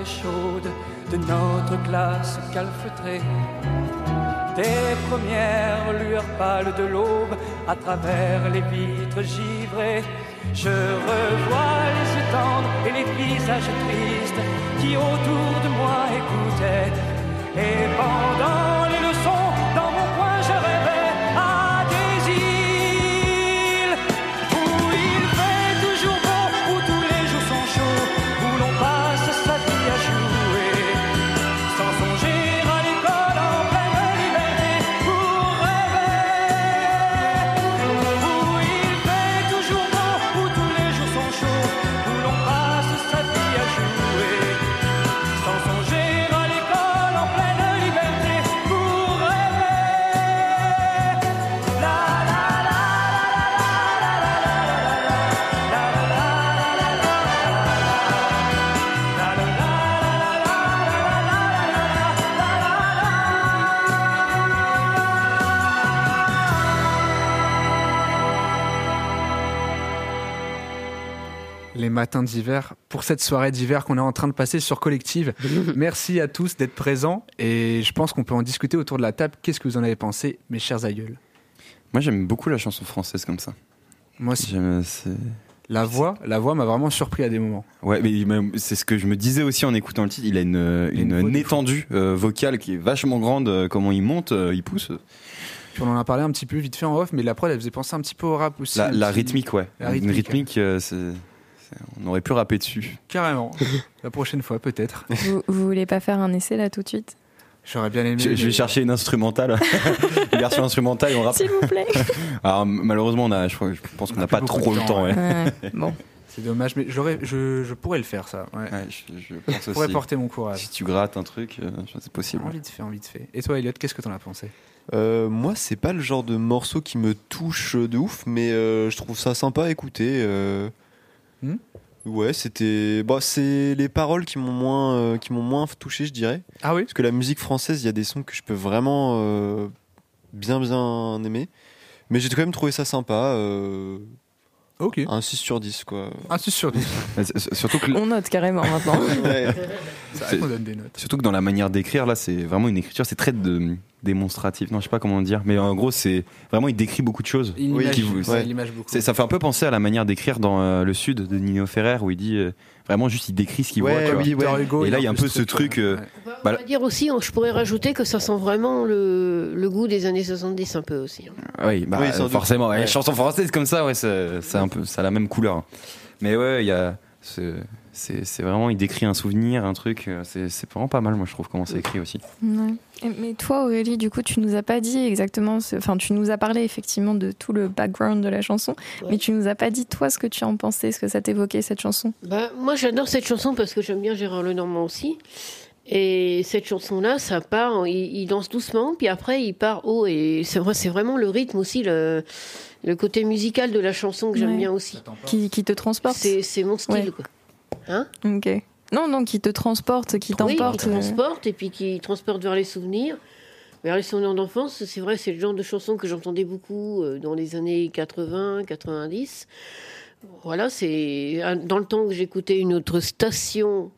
et chaude de notre classe calfeutrée. Des premières lueurs pâles de l'aube à travers les vitres givrées. Je revois les yeux et les visages tristes qui autour de moi écoutaient. Et pendant Les matins d'hiver pour cette soirée d'hiver qu'on est en train de passer sur Collective. Merci à tous d'être présents et je pense qu'on peut en discuter autour de la table. Qu'est-ce que vous en avez pensé, mes chers aïeuls? Moi, j'aime beaucoup la chanson française comme ça. Moi aussi. La voix, la voix m'a vraiment surpris à des moments. Ouais, mais c'est ce que je me disais aussi en écoutant le titre. Il a une, une une, étendue euh, vocale qui est vachement grande. euh, comment il monte, euh, il pousse. Puis on en a parlé un petit peu vite fait en off, mais la prod elle faisait penser un petit peu au rap aussi. La, la petit- rythmique, ouais. La Une rythmique, rythmique, euh, c'est- c'est- on aurait pu rapper dessus. Carrément. la prochaine fois peut-être. Vous, vous voulez pas faire un essai là tout de suite? J'aurais bien aimé. Je, je vais chercher une instrumentale, une version instrumentale et on rappe. S'il vous plaît. Alors malheureusement, on a, je, pense qu'on n'a pas trop de le temps, temps. ouais. Ouais, bon. C'est dommage, mais j'aurais, je, je pourrais le faire ça. Ouais. Ouais, je, je pense Je pourrais aussi. porter mon courage. Si tu grattes un truc, euh, c'est possible. Envie de fait, envie de fait. Et toi, Elliot, qu'est-ce que t'en as pensé? Euh, moi, c'est pas le genre de morceau qui me touche de ouf, mais euh, je trouve ça sympa à écouter. Hmm Ouais, c'était. Bah, c'est les paroles qui m'ont moins, euh, qui m'ont moins touché, je dirais. Ah oui? Parce que la musique française, il y a des sons que je peux vraiment euh, bien, bien aimer. Mais j'ai quand même trouvé ça sympa. euh, Ok. un 6 sur 10, quoi. Sûr. Mais c'est- c'est- Surtout que, On note carrément maintenant. Ouais. C'est vrai qu'on donne des notes. surtout que dans la manière d'écrire, là, c'est vraiment une écriture, c'est très de, démonstratif. Non, je sais pas comment dire, mais en gros, c'est vraiment il décrit beaucoup de choses. Il Oui, image, qui vous- ouais, ouais. il image beaucoup. C'est- Ça fait un peu penser à la manière d'écrire dans euh, Le Sud de Nino Ferrer, où il dit euh, vraiment juste il décrit ce qu'il Ouais, voit. oui, ouais. Hugo, Et là, il y a un peu ce truc, euh, ouais. On va, on Bah, va dire aussi, je pourrais rajouter que ça sent vraiment le, le goût des années 70 un peu aussi. hein. Oui, bah, Oui, euh, forcément. Les chansons françaises comme ça, ouais, c'est c'est un peu, ça a la même couleur. Mais ouais, il y a ce, c'est vraiment, il décrit un souvenir, un truc. euh, C'est vraiment pas mal, moi, je trouve, comment c'est écrit aussi. Ouais. Et- Mais toi, Aurélie, du coup, tu nous as pas dit exactement, ce- enfin, tu nous as parlé effectivement de tout le background de la chanson, Ouais. mais tu nous as pas dit toi ce que tu en pensais, ce que ça t'évoquait cette chanson? Bah, moi, j'adore cette chanson parce que j'aime bien Gérard Lenormand aussi. Et cette chanson-là, ça part, il, il danse doucement, puis après, il part haut. Et c'est vrai, c'est vraiment le rythme aussi, le, le côté musical de la chanson que j'aime Ouais. bien aussi. Qui, qui te transporte. C'est c'est mon style, Ouais. quoi. Hein Ok. Non, non, qui te transporte, qui Oui, t'emporte. qui euh, transporte et puis qui transporte vers les souvenirs. Vers les souvenirs d'enfance, c'est vrai, c'est le genre de chanson que j'entendais beaucoup euh, dans les années 80, 90. Voilà, c'est ah, dans le temps que j'écoutais une autre station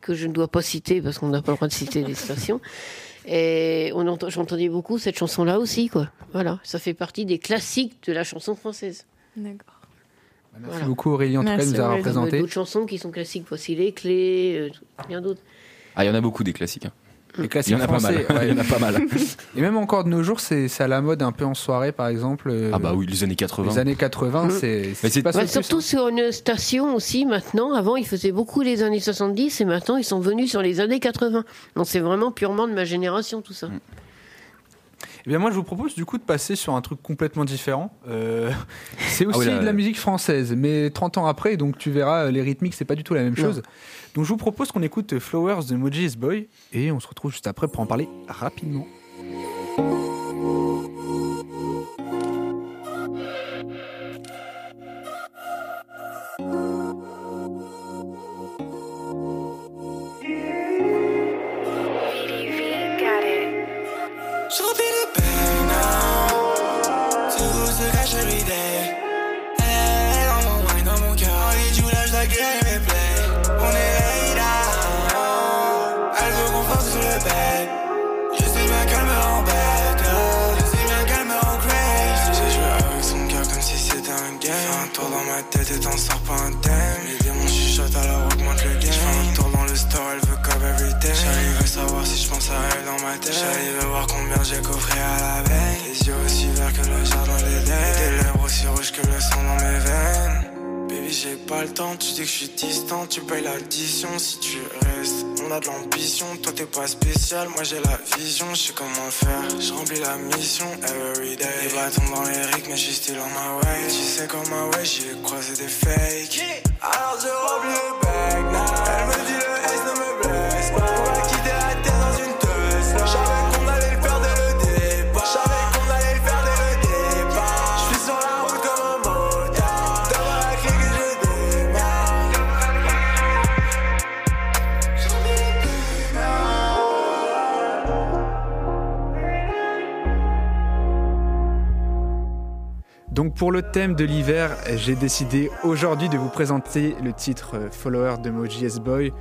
que je ne dois pas citer parce qu'on n'a pas le droit de citer les stations. Et on entend, j'entendais beaucoup cette chanson-là aussi, quoi. Voilà, ça fait partie des classiques de la chanson française. D'accord. Merci Voilà. beaucoup Aurélie en tout cas Merci, de nous avoir présenté. D'autres chansons qui sont classiques, voici les clés, euh, bien d'autres. Ah, il y en a beaucoup des classiques. hein. Les Il classiques y en a pas mal. ouais. Il y en a pas mal. Et même encore de nos jours, c'est c'est à la mode un peu en soirée par exemple. euh, Ah bah oui, les années 80. Les années 80, Mm. c'est pas surtout plus, sur une station aussi maintenant. Avant, ils faisaient beaucoup les années 70 et maintenant, ils sont venus sur les années 80. Donc, c'est vraiment purement de ma génération, tout ça. Eh bien moi je vous propose du coup de passer sur un truc complètement différent. Euh, c'est aussi oui, là, de la musique française, mais 30 ans après, donc tu verras, euh, les rythmiques c'est pas du tout la même Non. chose. Donc je vous propose qu'on écoute Flowers de Moji's Boy et on se retrouve juste après pour en parler rapidement. Et t'en sors pas un thème Les démons chuchotent alors augmente le game. J'fais un tour dans le store, elle veut cop everyday J'arrive à savoir si je pense à elle dans ma tête. J'arrive à voir combien j'ai coffré à la veille. Les yeux aussi verts que le jardin d'Éden Et des lèvres aussi rouges que le sang dans mes veines. Baby j'ai pas le temps, tu dis que je suis distant. Tu payes l'addition si tu On a de l'ambition, toi t'es pas spécial Moi j'ai la vision, je sais comment faire Je remplis la mission everyday Les bâtons dans les rigs mais je suis still on my way. Tu sais comme ma way, j'ai croisé des fakes. Alors je pour le thème de l'hiver, j'ai décidé aujourd'hui de vous présenter le titre euh, Follower de Moji S-Boy.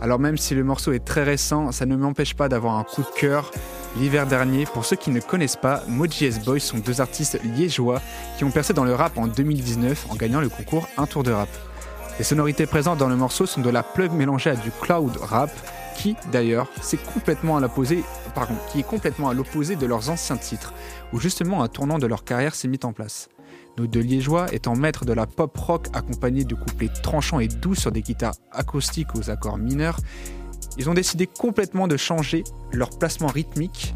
Alors même si le morceau est très récent, ça ne m'empêche pas d'avoir un coup de cœur. L'hiver dernier, pour ceux qui ne connaissent pas, Moji S-Boy sont deux artistes liégeois qui ont percé dans le rap en 2019 en gagnant le concours Un Tour de Rap. Les sonorités présentes dans le morceau sont de la plug mélangée à du cloud rap, qui d'ailleurs c'est complètement à l'opposé, qui est complètement à l'opposé de leurs anciens titres, où justement un tournant de leur carrière s'est mis en place. Nos deux Liégeois étant maîtres de la pop rock accompagnés de couplets tranchants et doux sur des guitares acoustiques aux accords mineurs, ils ont décidé complètement de changer leur placement rythmique.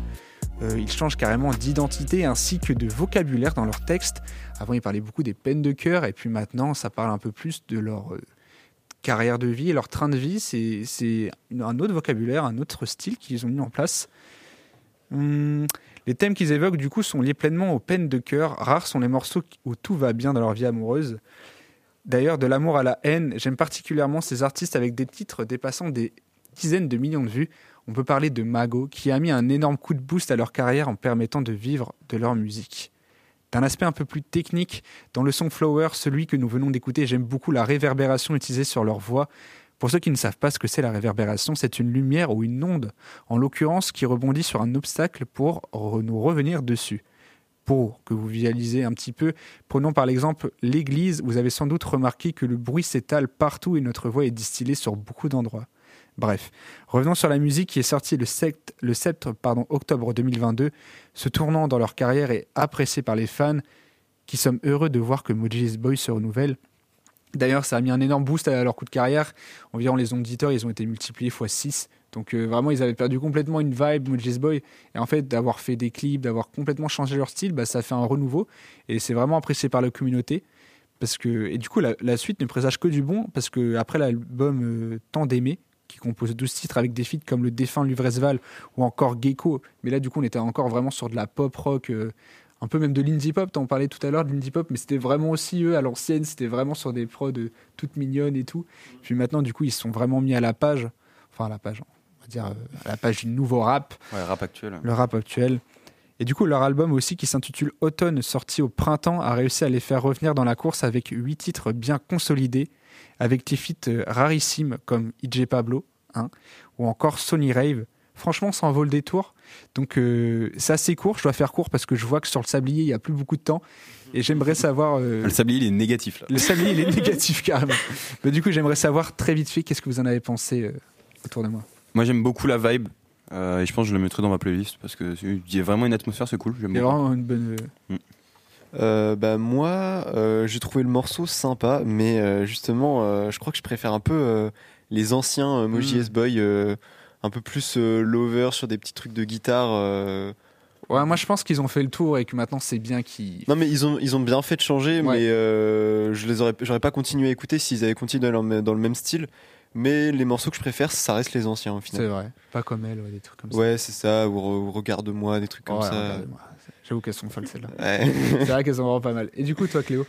Euh, ils changent carrément d'identité ainsi que de vocabulaire dans leurs textes. Avant, ils parlaient beaucoup des peines de cœur et puis maintenant, ça parle un peu plus de leur euh, carrière de vie et leur train de vie. C'est un autre vocabulaire, un autre style qu'ils ont mis en place. Hum, les thèmes qu'ils évoquent du coup sont liés pleinement aux peines de cœur. Rares sont les morceaux où tout va bien dans leur vie amoureuse. D'ailleurs, de l'amour à la haine, j'aime particulièrement ces artistes avec des titres dépassant des dizaines de millions de vues. On peut parler de Mago, qui a mis un énorme coup de boost à leur carrière en permettant de vivre de leur musique. D'un aspect un peu plus technique, dans le son Flower, celui que nous venons d'écouter, j'aime beaucoup la réverbération utilisée sur leur voix. Pour ceux qui ne savent pas ce que c'est la réverbération, c'est une lumière ou une onde, en l'occurrence qui rebondit sur un obstacle pour nous revenir dessus. Pour que vous visualisez un petit peu, prenons par l'exemple l'église, vous avez sans doute remarqué que le bruit s'étale partout et notre voix est distillée sur beaucoup d'endroits. Bref, revenons sur la musique qui est sortie le 7, le 7 pardon, octobre 2022. Ce tournant dans leur carrière est apprécié par les fans qui sommes heureux de voir que Moji's Boy se renouvelle. D'ailleurs, ça a mis un énorme boost à leur coup de carrière. Environ les auditeurs, ils ont été multipliés x 6. Donc euh, vraiment, ils avaient perdu complètement une vibe Mojis Boy. Et en fait, d'avoir fait des clips, d'avoir complètement changé leur style, bah, ça fait un renouveau. Et c'est vraiment apprécié par la communauté. Parce que, et du coup, la, la suite ne présage que du bon. Parce que après l'album euh, Tant d'aimer, qui compose 12 titres avec des feats comme le défunt Luvresval ou encore Gecko. Mais là, du coup, on était encore vraiment sur de la pop rock, euh, un peu même de l'indie pop. T'en parlais tout à l'heure de l'indie pop, mais c'était vraiment aussi eux à l'ancienne. C'était vraiment sur des prods euh, toutes mignonnes et tout. Puis maintenant, du coup, ils se sont vraiment mis à la page. Enfin, à la page, on va dire euh, à la page du nouveau rap, Ouais, rap actuel. le rap actuel. Et du coup, leur album aussi, qui s'intitule Automne, sorti au printemps, a réussi à les faire revenir dans la course avec huit titres bien consolidés, avec des feats euh, rarissimes comme IJ Pablo, hein, ou encore Sony Rave. Franchement, ça en vaut le détour. Donc, euh, c'est assez court. Je dois faire court parce que je vois que sur le sablier, il n'y a plus beaucoup de temps. Et j'aimerais savoir. euh, Le sablier, il est négatif là. le sablier, il est négatif carrément. Mais du coup, j'aimerais savoir très vite fait qu'est-ce que vous en avez pensé euh, autour de moi? Moi, j'aime beaucoup la vibe. euh, et je pense que je le mettrai dans ma playlist parce que il y a vraiment une atmosphère, c'est cool. J'aime Il y a vraiment une bonne. Euh, bah moi, euh, j'ai trouvé le morceau sympa, mais euh, justement, euh, je crois que je préfère un peu euh, les anciens euh, Moji Mm. S-Boy, euh, un peu plus euh, lover sur des petits trucs de guitare. euh. Ouais, moi je pense qu'ils ont fait le tour et que maintenant c'est bien qu'ils. Non mais ils ont ils ont bien fait de changer, Ouais. mais euh, je les aurais j'aurais pas continué à écouter s'ils avaient continué dans le, dans le même style. Mais les morceaux que je préfère, ça reste les anciens au C'est final. vrai. Pas comme elle, ouais, des trucs comme ça. Ouais, c'est ça. Ou, re- ou regarde-moi, des trucs comme Ouais, ça. J'avoue qu'elles sont folles celles-là. Ouais. c'est vrai qu'elles sont vraiment pas mal. Et du coup, toi Cléo?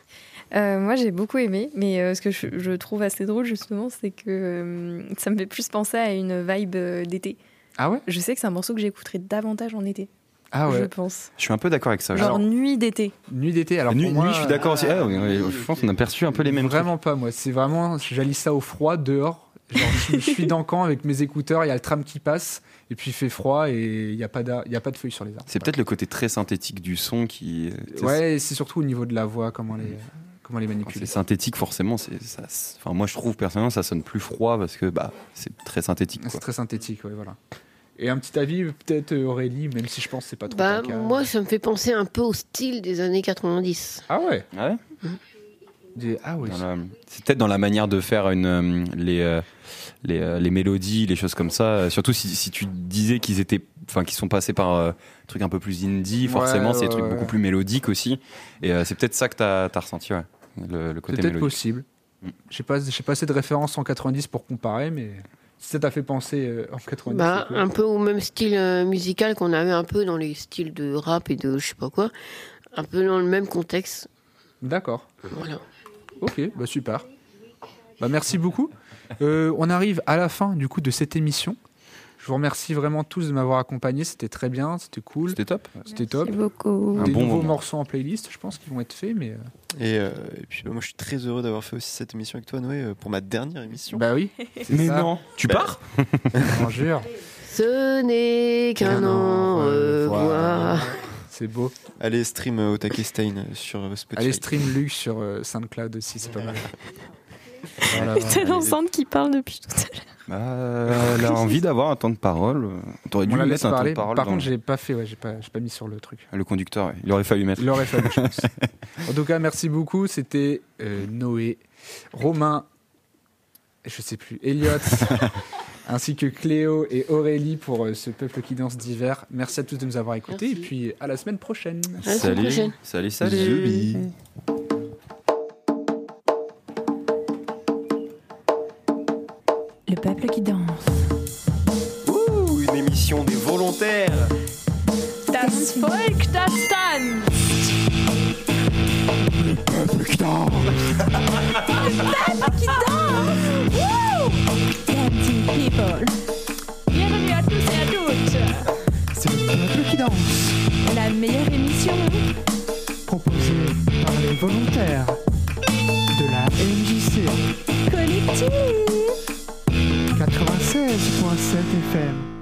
Euh, moi, j'ai beaucoup aimé, mais euh, ce que je, je trouve assez drôle, justement, c'est que euh, ça me fait plus penser à une vibe euh, d'été. Ah ouais? Je sais que c'est un morceau que j'écouterai davantage en été, Ah je ouais. pense. Je suis un peu d'accord avec ça. Genre nuit d'été. Nuit d'été. Alors nuit, pour moi, nuit, je suis d'accord aussi. Ah, ouais, ouais, je pense qu'on a perçu un peu les mêmes trucs. Vraiment pas moi. C'est vraiment, j'allie ça au froid dehors. Genre, je je suis dans le camp avec mes écouteurs, il y a le tram qui passe, et puis il fait froid et il n'y a, pas y a pas de feuilles sur les arbres. C'est peut-être le côté très synthétique du son qui. Ouais, c'est surtout au niveau de la voix, comment les, comment les manipuler. c'est synthétique, forcément, c'est ça. c'est- Enfin, moi, je trouve personnellement, ça sonne plus froid parce que bah, c'est très synthétique. C'est très synthétique, ouais, voilà. Et un petit avis, peut-être euh, Aurélie, même si je pense que c'est pas trop Bah, moi, ça me fait penser un peu au style des années 90. Ah ouais, Ah ouais? Des- Ah la- C'est peut-être dans la manière de faire une, euh, les, euh, les, euh, les mélodies, les choses comme ça. Surtout si, si tu disais qu'ils étaient, enfin, qu'ils sont passés par euh, un truc un peu plus indie, forcément, Ouais, c'est des trucs beaucoup plus mélodiques aussi. Et euh, c'est peut-être ça que tu as, ressenti, ouais. Le, le côté peut-être mélodique. possible. Mm. J'ai pas, pas assez de références en 90 pour comparer, mais si ça t'a fait penser euh, en 90. Bah, un peu au même style euh, musical qu'on avait un peu dans les styles de rap et de je sais pas quoi. Un peu dans le même contexte. D'accord. Voilà. Ok, bah super. Bah merci beaucoup. Euh, on arrive à la fin du coup de cette émission. Je vous remercie vraiment tous de m'avoir accompagné. C'était très bien, c'était cool, C'était top. c'était top. Merci beaucoup. Un Des bon nouveaux moment. morceaux en playlist, je pense qu'ils vont être faits, mais euh, Et, euh, et puis bah, moi je suis très heureux d'avoir fait aussi cette émission avec toi Noé euh, pour ma dernière émission. bah oui. Mais ça. non, tu Bah, pars? On jure. Ce n'est qu'un en revoir. C'est beau. Allez stream euh, Otake Stein sur Spotify. Allez stream Luc sur euh, SoundCloud aussi, c'est pas mal. Voilà, C'est l'enceinte qui parle depuis tout à l'heure. bah, Elle a envie d'avoir un temps de parole. T'aurais dû On la lui mettre un temps parler. de parole. Par contre, j'ai pas fait, ouais, j'ai pas, mis sur le truc. Le conducteur, ouais. il aurait fallu mettre. Il aurait fallu, je pense. En tout cas, merci beaucoup. C'était euh, Noé, Romain, je sais plus, Elliot, ainsi que Cléo et Aurélie pour euh, ce peuple qui danse d'hiver. Merci à tous de nous avoir écoutés Merci. et puis à la semaine prochaine. À la semaine prochaine. salut, salut. Zubi. Le peuple qui danse. Ouh, une émission des volontaires. Das Volk, das tanzt. Dancing people. Bienvenue à tous et à toutes. C'est le peuple qui danse, La meilleure émission proposé par les volontaires de la MJC collective. 96.7 FM.